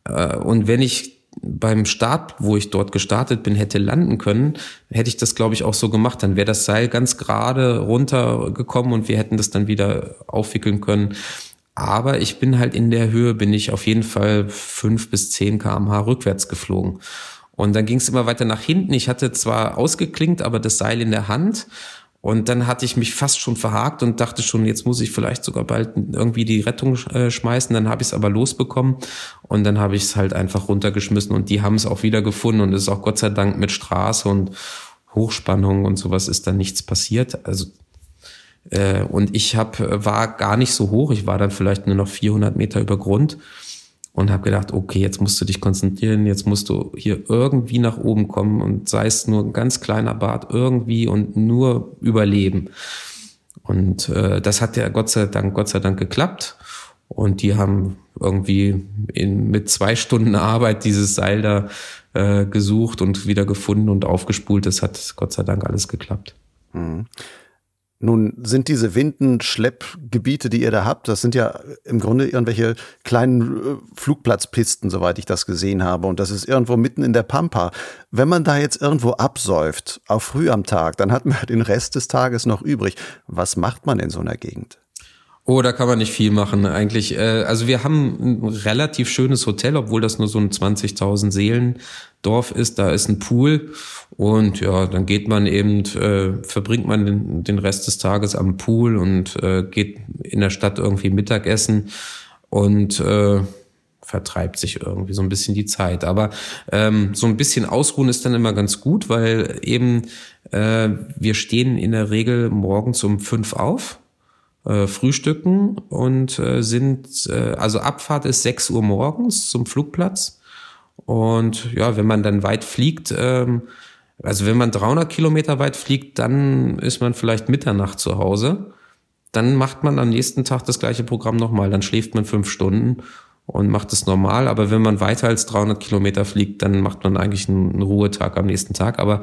Äh, und wenn ich beim Start, wo ich dort gestartet bin, hätte landen können, hätte ich das, glaube ich, auch so gemacht. Dann wäre das Seil ganz gerade runtergekommen und wir hätten das dann wieder aufwickeln können. Aber ich bin halt in der Höhe, bin ich auf jeden Fall fünf bis zehn kmh rückwärts geflogen. Und dann ging es immer weiter nach hinten. Ich hatte zwar ausgeklinkt, aber das Seil in der Hand und dann hatte ich mich fast schon verhakt und dachte schon, jetzt muss ich vielleicht sogar bald irgendwie die Rettung äh, schmeißen. Dann habe ich es aber losbekommen und dann habe ich es halt einfach runtergeschmissen und die haben es auch wieder gefunden und es ist auch Gott sei Dank mit Straße und Hochspannung und sowas ist dann nichts passiert. Also äh, und ich hab, war gar nicht so hoch. Ich war dann vielleicht nur noch 400 Meter über Grund und habe gedacht, okay, jetzt musst du dich konzentrieren, jetzt musst du hier irgendwie nach oben kommen und sei es nur ein ganz kleiner Bart irgendwie und nur überleben. Und äh, das hat ja Gott sei Dank, Gott sei Dank geklappt. Und die haben irgendwie in, mit zwei Stunden Arbeit dieses Seil da äh, gesucht und wieder gefunden und aufgespult. Das hat Gott sei Dank alles geklappt. Mhm. Nun sind diese Windenschleppgebiete, die ihr da habt, das sind ja im Grunde irgendwelche kleinen äh, Flugplatzpisten, soweit ich das gesehen habe. Und das ist irgendwo mitten in der Pampa. Wenn man da jetzt irgendwo absäuft, auch früh am Tag, dann hat man den Rest des Tages noch übrig. Was macht man in so einer Gegend? Oh, da kann man nicht viel machen eigentlich. Äh, also wir haben ein relativ schönes Hotel, obwohl das nur so ein 20.000 Seelen Dorf ist. Da ist ein Pool und ja, dann geht man eben, äh, verbringt man den, Rest des Tages am Pool und äh, geht in der Stadt irgendwie Mittagessen und vertreibt sich irgendwie so ein bisschen die Zeit. Aber ähm, so ein bisschen ausruhen ist dann immer ganz gut, weil eben äh, wir stehen in der Regel morgens um fünf auf äh, frühstücken und äh, sind, äh, also Abfahrt ist 6 Uhr morgens zum Flugplatz. Und ja, wenn man dann weit fliegt, ähm, also wenn man 300 Kilometer weit fliegt, dann ist man vielleicht Mitternacht zu Hause. Dann macht man am nächsten Tag das gleiche Programm nochmal. Dann schläft man fünf Stunden und macht es normal. Aber wenn man weiter als 300 Kilometer fliegt, dann macht man eigentlich einen Ruhetag am nächsten Tag. Aber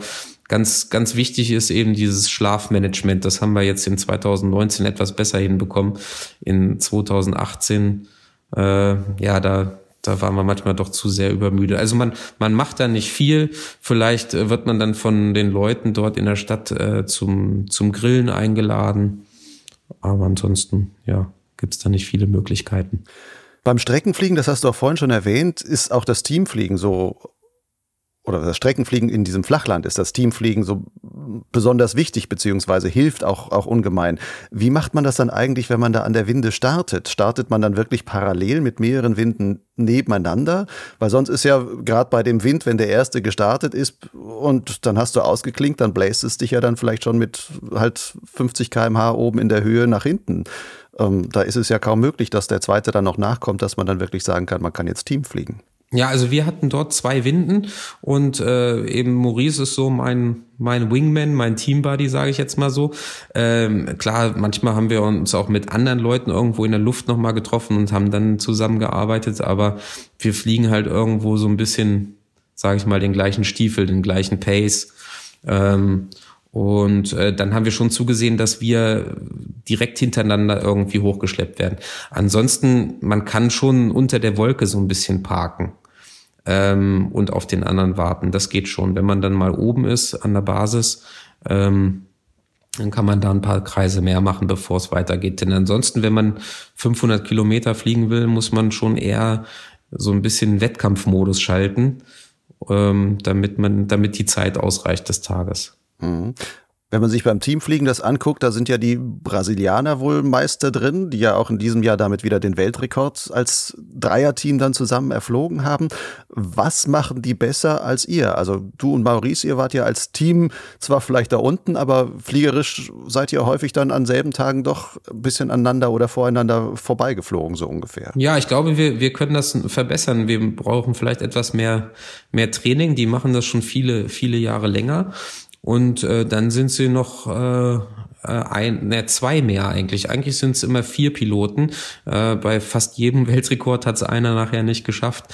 ganz, ganz wichtig ist eben dieses Schlafmanagement. Das haben wir jetzt in 2019 etwas besser hinbekommen. In 2018, äh, ja, da, da waren wir manchmal doch zu sehr übermüdet. Also man, man macht da nicht viel. Vielleicht äh, wird man dann von den Leuten dort in der Stadt äh, zum, zum Grillen eingeladen. Aber ansonsten, ja, gibt's da nicht viele Möglichkeiten. Beim Streckenfliegen, das hast du auch vorhin schon erwähnt, ist auch das Teamfliegen so oder das Streckenfliegen in diesem Flachland ist das Teamfliegen so besonders wichtig, beziehungsweise hilft auch, auch ungemein. Wie macht man das dann eigentlich, wenn man da an der Winde startet? Startet man dann wirklich parallel mit mehreren Winden nebeneinander? Weil sonst ist ja gerade bei dem Wind, wenn der erste gestartet ist und dann hast du ausgeklinkt, dann bläst es dich ja dann vielleicht schon mit halt 50 kmh oben in der Höhe nach hinten. Ähm, da ist es ja kaum möglich, dass der zweite dann noch nachkommt, dass man dann wirklich sagen kann, man kann jetzt Team fliegen. Ja, also wir hatten dort zwei Winden und äh, eben Maurice ist so mein mein Wingman, mein Teambuddy, sage ich jetzt mal so. Ähm, klar, manchmal haben wir uns auch mit anderen Leuten irgendwo in der Luft nochmal getroffen und haben dann zusammengearbeitet, aber wir fliegen halt irgendwo so ein bisschen, sage ich mal, den gleichen Stiefel, den gleichen Pace. Ähm, und äh, dann haben wir schon zugesehen, dass wir direkt hintereinander irgendwie hochgeschleppt werden. Ansonsten, man kann schon unter der Wolke so ein bisschen parken ähm, und auf den anderen warten. Das geht schon. Wenn man dann mal oben ist an der Basis, ähm, dann kann man da ein paar Kreise mehr machen, bevor es weitergeht. Denn ansonsten, wenn man 500 Kilometer fliegen will, muss man schon eher so ein bisschen Wettkampfmodus schalten, ähm, damit man, damit die Zeit ausreicht des Tages. Mhm. Wenn man sich beim Teamfliegen das anguckt, da sind ja die Brasilianer wohl Meister drin, die ja auch in diesem Jahr damit wieder den Weltrekord als Dreierteam dann zusammen erflogen haben. Was machen die besser als ihr? Also du und Maurice, ihr wart ja als Team zwar vielleicht da unten, aber fliegerisch seid ihr häufig dann an selben Tagen doch ein bisschen aneinander oder voreinander vorbeigeflogen, so ungefähr. Ja, ich glaube, wir, wir können das verbessern. Wir brauchen vielleicht etwas mehr, mehr Training. Die machen das schon viele, viele Jahre länger. Und äh, dann sind sie noch äh, ein, ne, zwei mehr eigentlich. Eigentlich sind es immer vier Piloten. Äh, bei fast jedem Weltrekord hat es einer nachher nicht geschafft.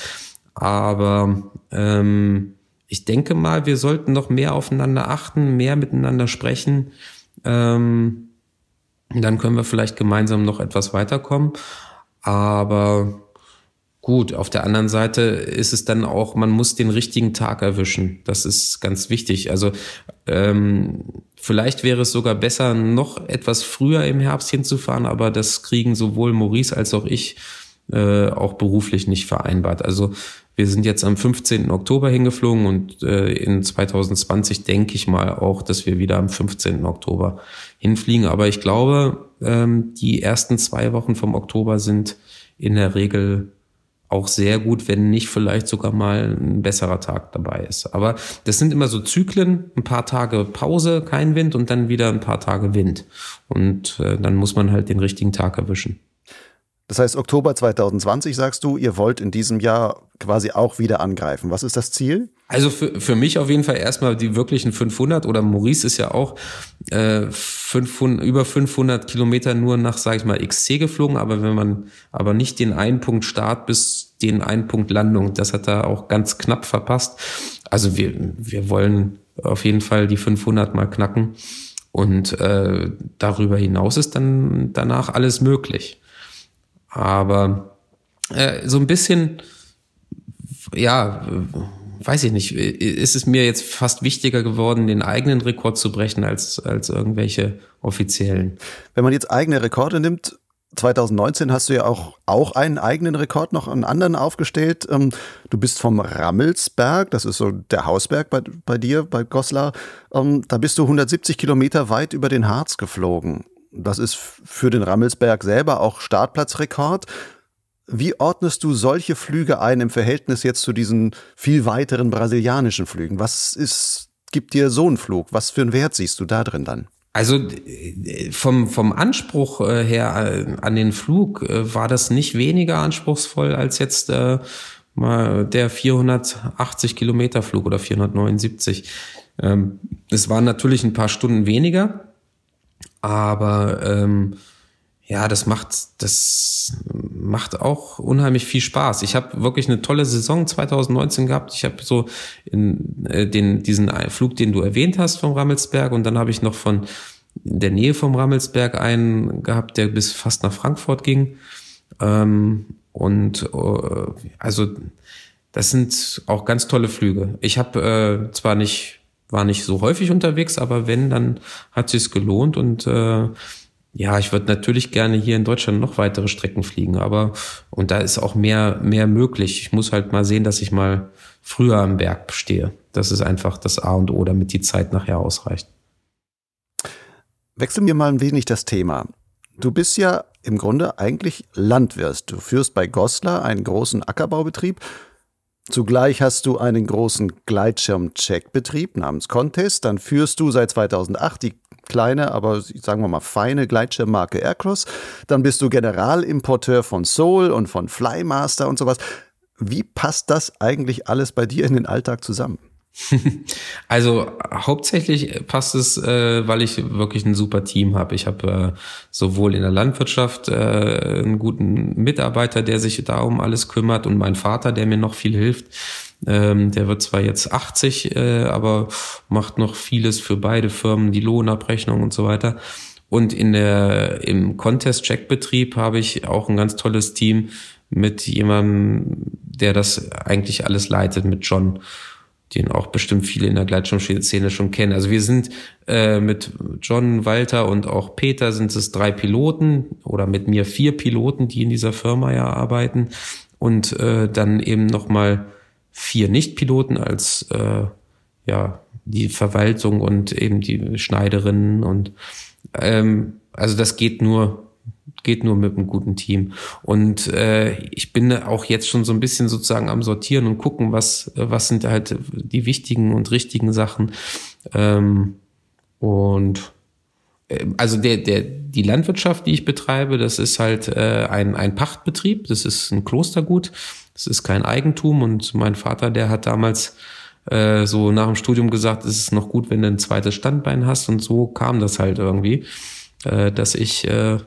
Aber ähm, ich denke mal, wir sollten noch mehr aufeinander achten, mehr miteinander sprechen. Ähm, dann können wir vielleicht gemeinsam noch etwas weiterkommen. Aber gut, auf der anderen Seite ist es dann auch, man muss den richtigen Tag erwischen. Das ist ganz wichtig. Also ähm, vielleicht wäre es sogar besser, noch etwas früher im Herbst hinzufahren, aber das kriegen sowohl Maurice als auch ich äh, auch beruflich nicht vereinbart. Also wir sind jetzt am 15. Oktober hingeflogen und äh, in 2020 denke ich mal auch, dass wir wieder am 15. Oktober hinfliegen. Aber ich glaube, ähm, die ersten zwei Wochen vom Oktober sind in der Regel auch sehr gut, wenn nicht vielleicht sogar mal ein besserer Tag dabei ist. Aber das sind immer so Zyklen, ein paar Tage Pause, kein Wind und dann wieder ein paar Tage Wind. Und äh, dann muss man halt den richtigen Tag erwischen. Das heißt, Oktober 2020 sagst du, ihr wollt in diesem Jahr quasi auch wieder angreifen. Was ist das Ziel? Also für, für mich auf jeden Fall erstmal die wirklichen 500 oder Maurice ist ja auch äh, 500, über 500 Kilometer nur nach, sage ich mal, XC geflogen, aber wenn man aber nicht den einen Punkt Start bis den einen Punkt Landung, das hat er auch ganz knapp verpasst. Also wir, wir wollen auf jeden Fall die 500 mal knacken und äh, darüber hinaus ist dann danach alles möglich. Aber äh, so ein bisschen, ja, weiß ich nicht, ist es mir jetzt fast wichtiger geworden, den eigenen Rekord zu brechen, als, als irgendwelche offiziellen. Wenn man jetzt eigene Rekorde nimmt, 2019 hast du ja auch, auch einen eigenen Rekord noch einen anderen aufgestellt. Ähm, du bist vom Rammelsberg, das ist so der Hausberg bei, bei dir, bei Goslar. Ähm, da bist du 170 Kilometer weit über den Harz geflogen. Das ist für den Rammelsberg selber auch Startplatzrekord. Wie ordnest du solche Flüge ein im Verhältnis jetzt zu diesen viel weiteren brasilianischen Flügen? Was ist, gibt dir so ein Flug? Was für einen Wert siehst du da drin dann? Also vom, vom Anspruch äh, her äh, an den Flug äh, war das nicht weniger anspruchsvoll als jetzt äh, mal der 480 Kilometer Flug oder 479. Ähm, es waren natürlich ein paar Stunden weniger, aber ähm, ja, das macht, das macht auch unheimlich viel Spaß. Ich habe wirklich eine tolle Saison 2019 gehabt. Ich habe so in, äh, den, diesen Flug, den du erwähnt hast vom Rammelsberg und dann habe ich noch von der Nähe vom Rammelsberg einen gehabt, der bis fast nach Frankfurt ging. Ähm, und äh, also das sind auch ganz tolle Flüge. Ich habe äh, zwar nicht war nicht so häufig unterwegs, aber wenn, dann hat sich's gelohnt und äh, ja, ich würde natürlich gerne hier in Deutschland noch weitere Strecken fliegen, aber und da ist auch mehr mehr möglich. Ich muss halt mal sehen, dass ich mal früher am Berg stehe. Das ist einfach das A und O, damit die Zeit nachher ausreicht. Wechseln wir mal ein wenig das Thema. Du bist ja im Grunde eigentlich Landwirt. Du führst bei Goslar einen großen Ackerbaubetrieb Zugleich hast du einen großen Gleitschirm-Check-Betrieb namens Contest. Dann führst du seit 2008 die kleine, aber sagen wir mal feine Gleitschirmmarke Aircross. Dann bist du Generalimporteur von Soul und von Flymaster und sowas. Wie passt das eigentlich alles bei dir in den Alltag zusammen? Also hauptsächlich passt es, äh, weil ich wirklich ein super Team habe. Ich habe äh, sowohl in der Landwirtschaft äh, einen guten Mitarbeiter, der sich da um alles kümmert und mein Vater, der mir noch viel hilft. Ähm, der wird zwar jetzt 80, äh, aber macht noch vieles für beide Firmen, die Lohnabrechnung und so weiter. Und in der, im Contest-Check-Betrieb habe ich auch ein ganz tolles Team mit jemandem, der das eigentlich alles leitet, mit John den auch bestimmt viele in der Gleitschirmszene schon kennen. Also wir sind äh, mit John, Walter und auch Peter sind es drei Piloten oder mit mir vier Piloten, die in dieser Firma ja arbeiten und äh, dann eben nochmal vier Nicht-Piloten als äh, ja die Verwaltung und eben die Schneiderinnen und ähm, also das geht nur geht nur mit einem guten Team. Und äh, ich bin auch jetzt schon so ein bisschen sozusagen am Sortieren und gucken, was, was sind halt die wichtigen und richtigen Sachen. Ähm, und äh, also der, der, die Landwirtschaft, die ich betreibe, das ist halt äh, ein, ein Pachtbetrieb, das ist ein Klostergut, das ist kein Eigentum und mein Vater, der hat damals äh, so nach dem Studium gesagt, es ist noch gut, wenn du ein zweites Standbein hast. Und so kam das halt irgendwie, äh, dass ich äh,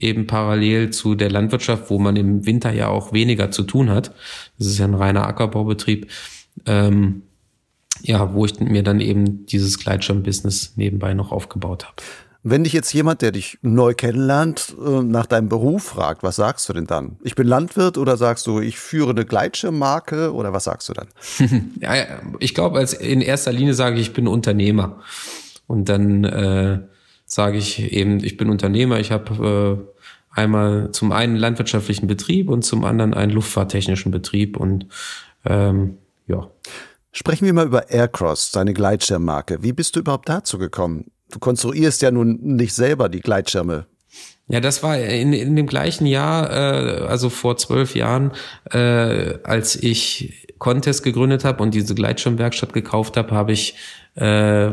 eben parallel zu der Landwirtschaft, wo man im Winter ja auch weniger zu tun hat, das ist ja ein reiner Ackerbaubetrieb, ähm, ja, wo ich mir dann eben dieses Gleitschirm-Business nebenbei noch aufgebaut habe. Wenn dich jetzt jemand, der dich neu kennenlernt, äh, nach deinem Beruf fragt, was sagst du denn dann? Ich bin Landwirt oder sagst du, ich führe eine Gleitschirmmarke oder was sagst du dann? ja, ich glaube, als in erster Linie sage ich, ich bin Unternehmer. Und dann äh, sage ich eben, ich bin Unternehmer, ich habe äh, einmal zum einen landwirtschaftlichen Betrieb und zum anderen einen luftfahrttechnischen Betrieb und ähm, ja. Sprechen wir mal über Aircross, deine Gleitschirmmarke. Wie bist du überhaupt dazu gekommen? Du konstruierst ja nun nicht selber die Gleitschirme. Ja, das war in, in dem gleichen Jahr, äh, also vor zwölf Jahren, äh, als ich Contest gegründet habe und diese Gleitschirmwerkstatt gekauft habe, habe ich äh,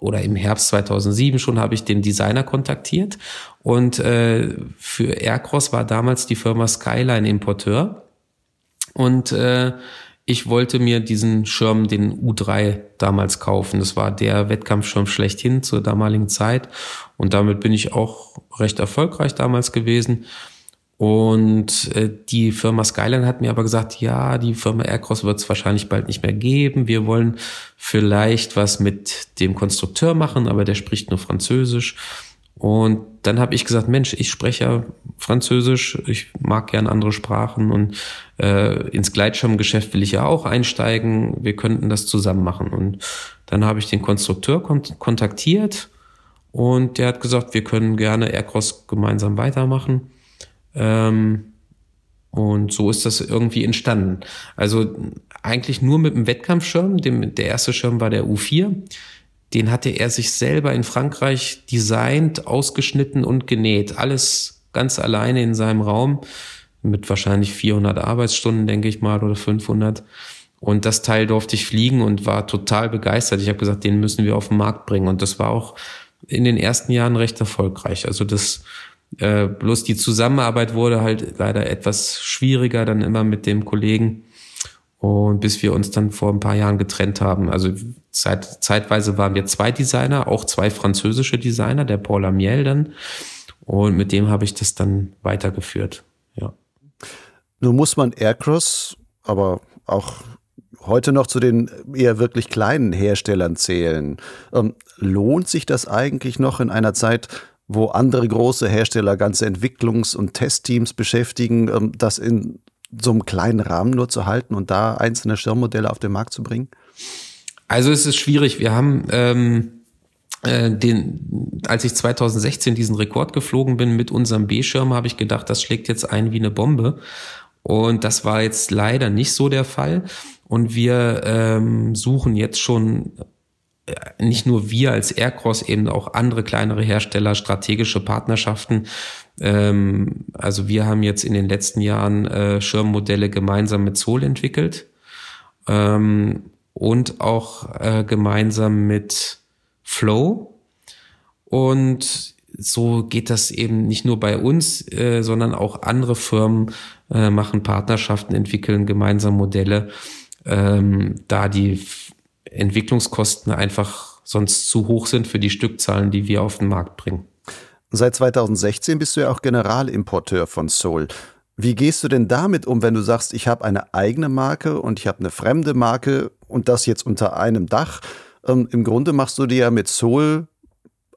oder im Herbst 2007 schon habe ich den Designer kontaktiert und äh, für Aircross war damals die Firma Skyline Importeur und äh, ich wollte mir diesen Schirm, den U3 damals kaufen. Das war der Wettkampfschirm schlechthin zur damaligen Zeit. Und damit bin ich auch recht erfolgreich damals gewesen. Und äh, die Firma Skyline hat mir aber gesagt, ja, die Firma Aircross wird es wahrscheinlich bald nicht mehr geben. Wir wollen vielleicht was mit dem Konstrukteur machen, aber der spricht nur Französisch. Und dann habe ich gesagt, Mensch, ich spreche ja Französisch, ich mag gern andere Sprachen und äh, ins Gleitschirmgeschäft will ich ja auch einsteigen. Wir könnten das zusammen machen. Und dann habe ich den Konstrukteur kont kontaktiert und der hat gesagt, wir können gerne Aircross gemeinsam weitermachen. Ähm, und so ist das irgendwie entstanden. Also eigentlich nur mit dem Wettkampfschirm. Dem, der erste Schirm war der U4 den hatte er sich selber in Frankreich designt, ausgeschnitten und genäht. Alles ganz alleine in seinem Raum mit wahrscheinlich 400 Arbeitsstunden, denke ich mal, oder 500. Und das Teil durfte ich fliegen und war total begeistert. Ich habe gesagt, den müssen wir auf den Markt bringen. Und das war auch in den ersten Jahren recht erfolgreich. Also das äh, bloß die Zusammenarbeit wurde halt leider etwas schwieriger dann immer mit dem Kollegen. Und bis wir uns dann vor ein paar Jahren getrennt haben. Also Zeit, zeitweise waren wir zwei Designer, auch zwei französische Designer, der Paul Amiel dann. Und mit dem habe ich das dann weitergeführt. Ja. Nun muss man Aircross, aber auch heute noch zu den eher wirklich kleinen Herstellern zählen. Ähm, lohnt sich das eigentlich noch in einer Zeit, wo andere große Hersteller ganze Entwicklungs- und Testteams beschäftigen, ähm, das in so einem kleinen Rahmen nur zu halten und da einzelne Schirmmodelle auf den Markt zu bringen? Also es ist schwierig. Wir haben ähm, äh, den, als ich 2016 diesen Rekord geflogen bin mit unserem B-Schirm, habe ich gedacht, das schlägt jetzt ein wie eine Bombe. Und das war jetzt leider nicht so der Fall. Und wir ähm, suchen jetzt schon äh, nicht nur wir als Aircross, eben auch andere kleinere Hersteller, strategische Partnerschaften, ähm, also wir haben jetzt in den letzten Jahren äh, Schirmmodelle gemeinsam mit Zoll entwickelt ähm, und auch äh, gemeinsam mit Flow. Und so geht das eben nicht nur bei uns, äh, sondern auch andere Firmen äh, machen Partnerschaften, entwickeln gemeinsam Modelle, ähm, da die Entwicklungskosten einfach sonst zu hoch sind für die Stückzahlen, die wir auf den Markt bringen. Seit 2016 bist du ja auch Generalimporteur von Soul. Wie gehst du denn damit um, wenn du sagst, ich habe eine eigene Marke und ich habe eine fremde Marke und das jetzt unter einem Dach? Ähm, Im Grunde machst du dir ja mit Soul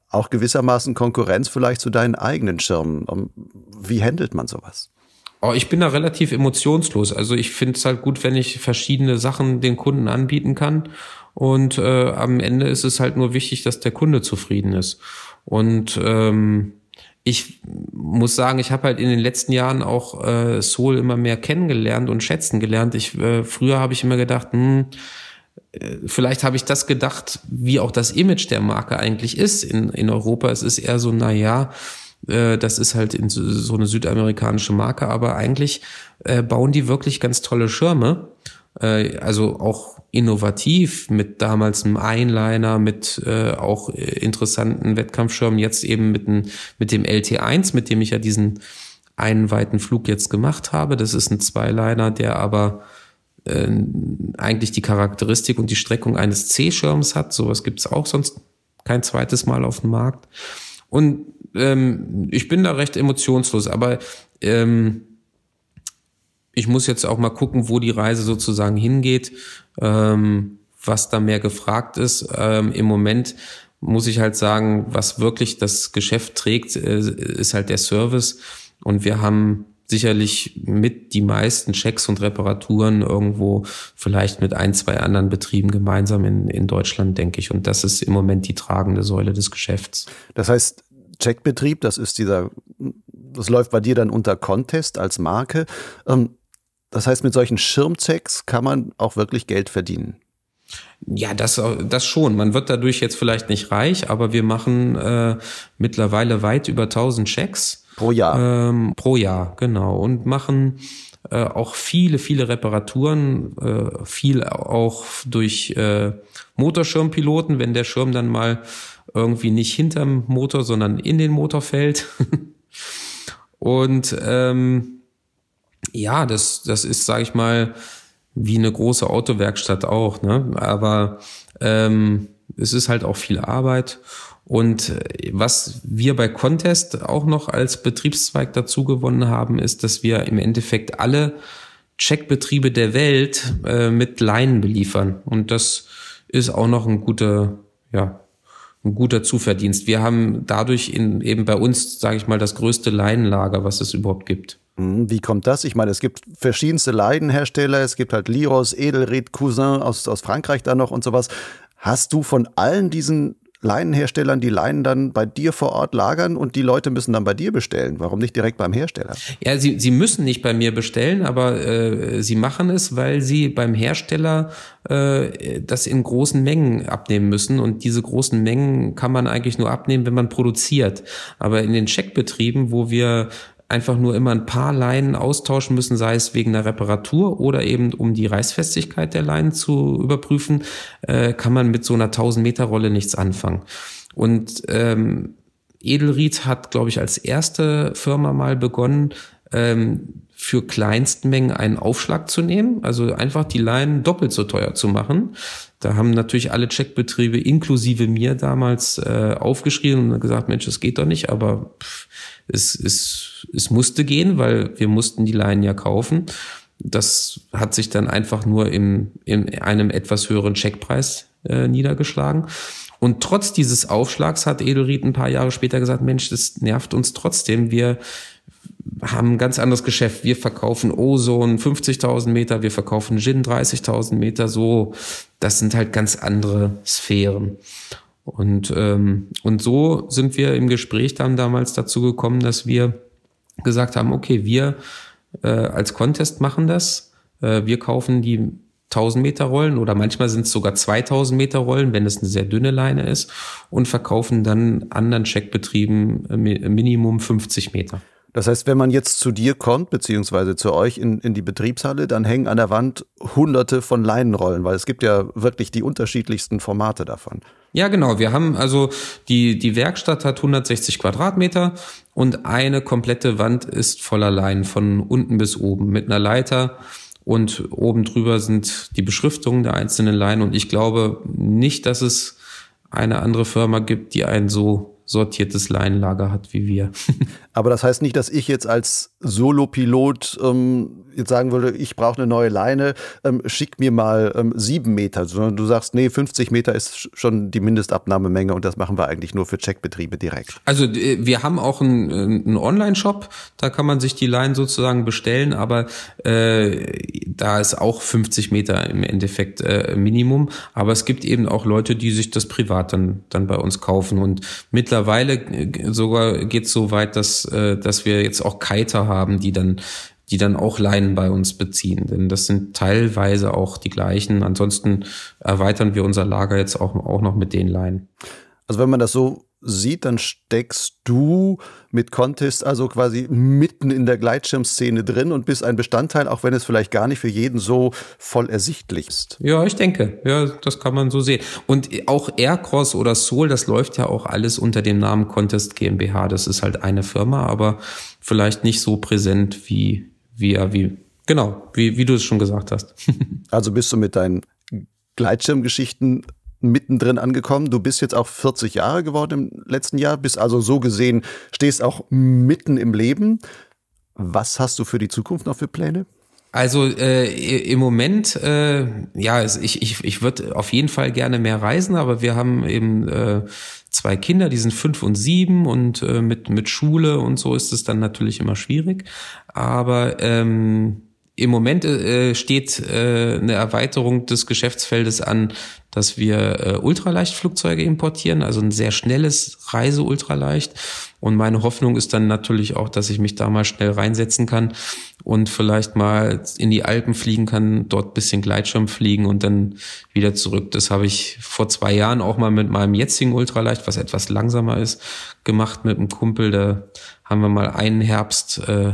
auch gewissermaßen Konkurrenz vielleicht zu deinen eigenen Schirmen. Ähm, wie handelt man sowas? Oh, ich bin da relativ emotionslos. Also ich finde es halt gut, wenn ich verschiedene Sachen den Kunden anbieten kann. Und äh, am Ende ist es halt nur wichtig, dass der Kunde zufrieden ist. Und ähm, ich muss sagen, ich habe halt in den letzten Jahren auch äh, Soul immer mehr kennengelernt und schätzen gelernt. Ich äh, früher habe ich immer gedacht, hm, äh, vielleicht habe ich das gedacht, wie auch das Image der Marke eigentlich ist in, in Europa. Es ist eher so, na ja, äh, das ist halt in so, eine südamerikanische Marke, aber eigentlich äh, bauen die wirklich ganz tolle Schirme. Äh, also auch innovativ mit damals einem Einliner, mit äh, auch interessanten Wettkampfschirmen, jetzt eben mit, ein, mit dem LT1, mit dem ich ja diesen einen weiten Flug jetzt gemacht habe. Das ist ein Zweiliner, der aber äh, eigentlich die Charakteristik und die Streckung eines C-Schirms hat. Sowas gibt es auch sonst kein zweites Mal auf dem Markt. Und ähm, ich bin da recht emotionslos, aber ähm, ich muss jetzt auch mal gucken, wo die Reise sozusagen hingeht, ähm, was da mehr gefragt ist. Ähm, Im Moment muss ich halt sagen, was wirklich das Geschäft trägt, äh, ist halt der Service. Und wir haben sicherlich mit die meisten Checks und Reparaturen irgendwo vielleicht mit ein, zwei anderen Betrieben gemeinsam in, in Deutschland, denke ich. Und das ist im Moment die tragende Säule des Geschäfts. Das heißt, Checkbetrieb, das ist dieser, das läuft bei dir dann unter Contest als Marke. Ähm, das heißt, mit solchen Schirmchecks kann man auch wirklich Geld verdienen. Ja, das, das schon. Man wird dadurch jetzt vielleicht nicht reich, aber wir machen äh, mittlerweile weit über 1000 Checks. Pro Jahr. Ähm, pro Jahr, genau. Und machen äh, auch viele, viele Reparaturen, äh, viel auch durch äh, Motorschirmpiloten, wenn der Schirm dann mal irgendwie nicht hinterm Motor, sondern in den Motor fällt. Und ähm, ja, das, das ist, sage ich mal, wie eine große Autowerkstatt auch. Ne? Aber ähm, es ist halt auch viel Arbeit. Und äh, was wir bei Contest auch noch als Betriebszweig dazu gewonnen haben, ist, dass wir im Endeffekt alle Checkbetriebe der Welt äh, mit Leinen beliefern. Und das ist auch noch ein guter, ja, ein guter Zuverdienst. Wir haben dadurch in, eben bei uns, sage ich mal, das größte Leinenlager, was es überhaupt gibt. Hm, wie kommt das? Ich meine, es gibt verschiedenste Leinenhersteller, es gibt halt Liros, Edelred, Cousin aus, aus Frankreich da noch und sowas. Hast du von allen diesen Leinenherstellern die Leinen dann bei dir vor Ort lagern und die Leute müssen dann bei dir bestellen. Warum nicht direkt beim Hersteller? Ja, sie, sie müssen nicht bei mir bestellen, aber äh, sie machen es, weil sie beim Hersteller äh, das in großen Mengen abnehmen müssen. Und diese großen Mengen kann man eigentlich nur abnehmen, wenn man produziert. Aber in den Checkbetrieben, wo wir einfach nur immer ein paar Leinen austauschen müssen, sei es wegen einer Reparatur oder eben um die Reißfestigkeit der Leinen zu überprüfen, äh, kann man mit so einer 1000 Meter Rolle nichts anfangen. Und ähm, Edelried hat, glaube ich, als erste Firma mal begonnen, ähm, für Kleinstmengen einen Aufschlag zu nehmen, also einfach die Leinen doppelt so teuer zu machen. Da haben natürlich alle Checkbetriebe inklusive mir damals äh, aufgeschrieben und gesagt, Mensch, das geht doch nicht, aber pff, es, es, es musste gehen, weil wir mussten die Leinen ja kaufen. Das hat sich dann einfach nur im, in einem etwas höheren Checkpreis äh, niedergeschlagen. Und trotz dieses Aufschlags hat Edelried ein paar Jahre später gesagt, Mensch, das nervt uns trotzdem. Wir haben ein ganz anderes Geschäft. Wir verkaufen Ozon 50.000 Meter, wir verkaufen Gin 30.000 Meter. So, das sind halt ganz andere Sphären. Und, ähm, und so sind wir im Gespräch dann damals dazu gekommen, dass wir gesagt haben, okay, wir äh, als Contest machen das. Äh, wir kaufen die 1000 Meter Rollen oder manchmal sind es sogar 2000 Meter Rollen, wenn es eine sehr dünne Leine ist und verkaufen dann anderen Checkbetrieben äh, Minimum 50 Meter. Das heißt, wenn man jetzt zu dir kommt, beziehungsweise zu euch in, in die Betriebshalle, dann hängen an der Wand hunderte von Leinenrollen, weil es gibt ja wirklich die unterschiedlichsten Formate davon. Ja, genau. Wir haben also die, die Werkstatt hat 160 Quadratmeter und eine komplette Wand ist voller Leinen von unten bis oben mit einer Leiter und oben drüber sind die Beschriftungen der einzelnen Leinen und ich glaube nicht, dass es eine andere Firma gibt, die einen so sortiertes Leinenlager hat wie wir. Aber das heißt nicht, dass ich jetzt als Solopilot ähm, jetzt sagen würde, ich brauche eine neue Leine, ähm, schick mir mal ähm, sieben Meter, sondern du sagst, nee, 50 Meter ist schon die Mindestabnahmemenge und das machen wir eigentlich nur für Checkbetriebe direkt. Also äh, wir haben auch einen, einen Online-Shop, da kann man sich die Leinen sozusagen bestellen, aber äh, da ist auch 50 Meter im Endeffekt äh, Minimum. Aber es gibt eben auch Leute, die sich das privat dann, dann bei uns kaufen und mittlerweile mittlerweile äh, sogar geht es so weit, dass, äh, dass wir jetzt auch Kiter haben, die dann die dann auch Leinen bei uns beziehen. Denn das sind teilweise auch die gleichen. Ansonsten erweitern wir unser Lager jetzt auch, auch noch mit den Leinen. Also wenn man das so sieht, dann steckst du mit Contest also quasi mitten in der Gleitschirmszene drin und bist ein Bestandteil, auch wenn es vielleicht gar nicht für jeden so voll ersichtlich ist. Ja, ich denke, ja, das kann man so sehen. Und auch Aircross oder Soul, das läuft ja auch alles unter dem Namen Contest GmbH. Das ist halt eine Firma, aber vielleicht nicht so präsent wie wir, wie Genau, wie, wie du es schon gesagt hast. also bist du mit deinen Gleitschirmgeschichten mittendrin angekommen. Du bist jetzt auch 40 Jahre geworden im letzten Jahr, bist also so gesehen, stehst auch mitten im Leben. Was hast du für die Zukunft noch für Pläne? Also äh, im Moment, äh, ja, ich, ich, ich würde auf jeden Fall gerne mehr reisen, aber wir haben eben äh, zwei Kinder, die sind fünf und sieben und äh, mit, mit Schule und so ist es dann natürlich immer schwierig. Aber ähm, im Moment äh, steht äh, eine Erweiterung des Geschäftsfeldes an, dass wir äh, Ultraleichtflugzeuge importieren, also ein sehr schnelles Reise-Ultraleicht. Und meine Hoffnung ist dann natürlich auch, dass ich mich da mal schnell reinsetzen kann und vielleicht mal in die Alpen fliegen kann, dort bisschen Gleitschirm fliegen und dann wieder zurück. Das habe ich vor zwei Jahren auch mal mit meinem jetzigen Ultraleicht, was etwas langsamer ist, gemacht mit einem Kumpel. Da haben wir mal einen Herbst äh,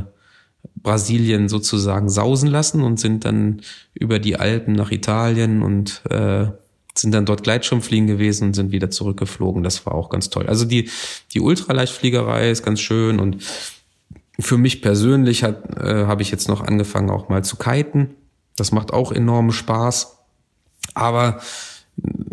Brasilien sozusagen sausen lassen und sind dann über die Alpen nach Italien und äh, sind dann dort Gleitschirmfliegen gewesen und sind wieder zurückgeflogen. Das war auch ganz toll. Also die, die Ultraleichtfliegerei ist ganz schön und für mich persönlich hat, äh, habe ich jetzt noch angefangen auch mal zu kiten. Das macht auch enormen Spaß. Aber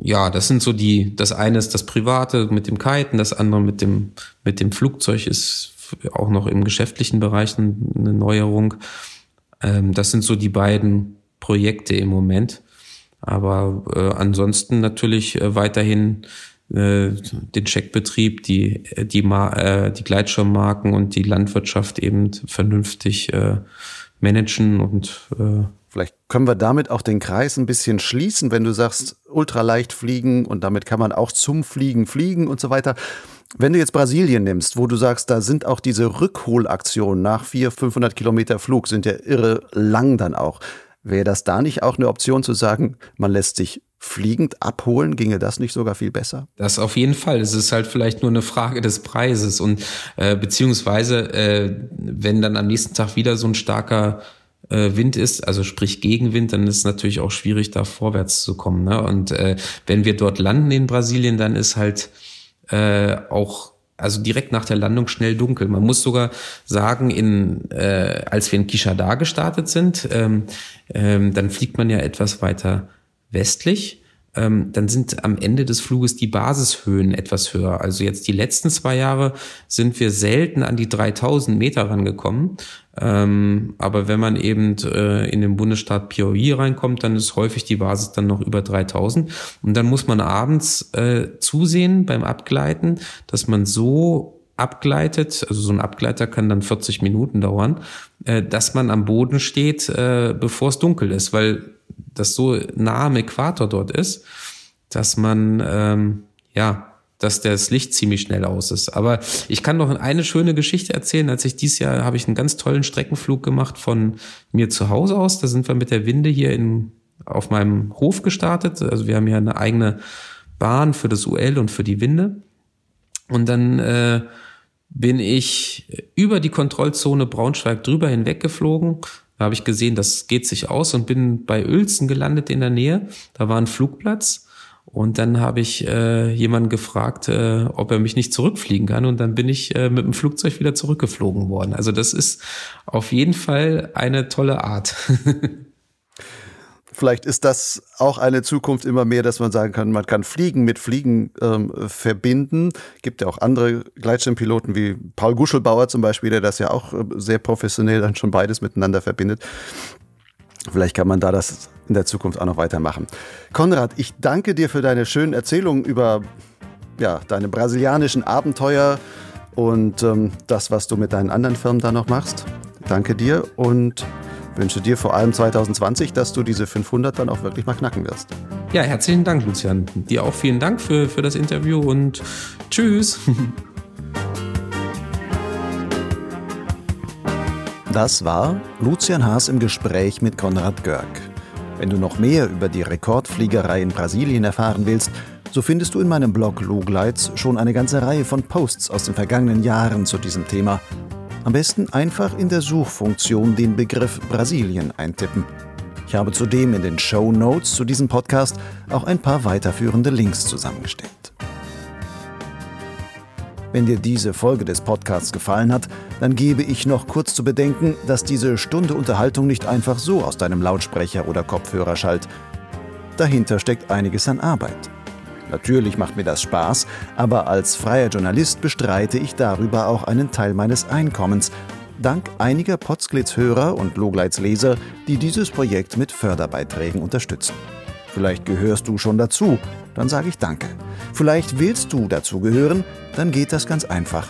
ja, das sind so die, das eine ist das Private mit dem Kiten, das andere mit dem, mit dem Flugzeug ist auch noch im geschäftlichen Bereich eine Neuerung. Ähm, das sind so die beiden Projekte im Moment. Aber äh, ansonsten natürlich äh, weiterhin äh, den Checkbetrieb, die, die, Ma äh, die Gleitschirmmarken und die Landwirtschaft eben vernünftig äh, managen und äh, Vielleicht können wir damit auch den Kreis ein bisschen schließen, wenn du sagst, ultraleicht fliegen und damit kann man auch zum Fliegen fliegen und so weiter. Wenn du jetzt Brasilien nimmst, wo du sagst, da sind auch diese Rückholaktionen nach 400, 500 Kilometer Flug, sind ja irre lang dann auch. Wäre das da nicht auch eine Option zu sagen, man lässt sich fliegend abholen? Ginge das nicht sogar viel besser? Das auf jeden Fall. Es ist halt vielleicht nur eine Frage des Preises und äh, beziehungsweise, äh, wenn dann am nächsten Tag wieder so ein starker äh, Wind ist, also sprich Gegenwind, dann ist es natürlich auch schwierig, da vorwärts zu kommen. Ne? Und äh, wenn wir dort landen in Brasilien, dann ist halt äh, auch also direkt nach der Landung schnell dunkel. Man muss sogar sagen, in, äh, als wir in Kishada gestartet sind, ähm, ähm, dann fliegt man ja etwas weiter westlich. Ähm, dann sind am Ende des Fluges die Basishöhen etwas höher. Also jetzt die letzten zwei Jahre sind wir selten an die 3000 Meter rangekommen. Ähm, aber wenn man eben äh, in den Bundesstaat Piauí reinkommt, dann ist häufig die Basis dann noch über 3000. Und dann muss man abends äh, zusehen beim Abgleiten, dass man so abgleitet, also so ein Abgleiter kann dann 40 Minuten dauern, äh, dass man am Boden steht, äh, bevor es dunkel ist, weil das so nah am Äquator dort ist, dass man ähm, ja dass das Licht ziemlich schnell aus ist. Aber ich kann noch eine schöne Geschichte erzählen. Als ich dieses Jahr habe ich einen ganz tollen Streckenflug gemacht von mir zu Hause aus. Da sind wir mit der Winde hier in, auf meinem Hof gestartet. Also wir haben ja eine eigene Bahn für das UL und für die Winde. Und dann äh, bin ich über die Kontrollzone Braunschweig drüber hinweg geflogen. Da habe ich gesehen, das geht sich aus und bin bei Uelzen gelandet in der Nähe. Da war ein Flugplatz. Und dann habe ich äh, jemanden gefragt, äh, ob er mich nicht zurückfliegen kann. Und dann bin ich äh, mit dem Flugzeug wieder zurückgeflogen worden. Also das ist auf jeden Fall eine tolle Art. Vielleicht ist das auch eine Zukunft immer mehr, dass man sagen kann, man kann Fliegen mit Fliegen ähm, verbinden. Gibt ja auch andere Gleitschirmpiloten wie Paul Guschelbauer zum Beispiel, der das ja auch äh, sehr professionell dann schon beides miteinander verbindet. Vielleicht kann man da das in der Zukunft auch noch weitermachen. Konrad, ich danke dir für deine schönen Erzählungen über ja, deine brasilianischen Abenteuer und ähm, das, was du mit deinen anderen Firmen da noch machst. Danke dir und wünsche dir vor allem 2020, dass du diese 500 dann auch wirklich mal knacken wirst. Ja, herzlichen Dank, Lucian. Dir auch vielen Dank für, für das Interview und tschüss. Das war Lucian Haas im Gespräch mit Konrad Görg. Wenn du noch mehr über die Rekordfliegerei in Brasilien erfahren willst, so findest du in meinem Blog Lugleits schon eine ganze Reihe von Posts aus den vergangenen Jahren zu diesem Thema. Am besten einfach in der Suchfunktion den Begriff Brasilien eintippen. Ich habe zudem in den Show Notes zu diesem Podcast auch ein paar weiterführende Links zusammengestellt. Wenn dir diese Folge des Podcasts gefallen hat, dann gebe ich noch kurz zu bedenken, dass diese Stunde Unterhaltung nicht einfach so aus deinem Lautsprecher oder Kopfhörer schallt. Dahinter steckt einiges an Arbeit. Natürlich macht mir das Spaß, aber als freier Journalist bestreite ich darüber auch einen Teil meines Einkommens, dank einiger Potsglitz-Hörer und Logleits-Leser, die dieses Projekt mit Förderbeiträgen unterstützen. Vielleicht gehörst du schon dazu, dann sage ich Danke. Vielleicht willst du dazu gehören, dann geht das ganz einfach.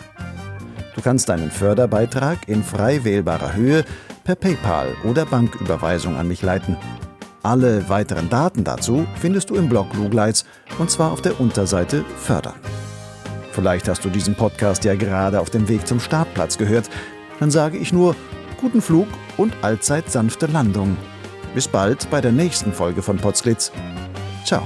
Du kannst deinen Förderbeitrag in frei wählbarer Höhe per PayPal oder Banküberweisung an mich leiten. Alle weiteren Daten dazu findest du im Blog Lugleits und zwar auf der Unterseite Fördern. Vielleicht hast du diesen Podcast ja gerade auf dem Weg zum Startplatz gehört. Dann sage ich nur guten Flug und allzeit sanfte Landung. Bis bald bei der nächsten Folge von Potsglitz. Ciao.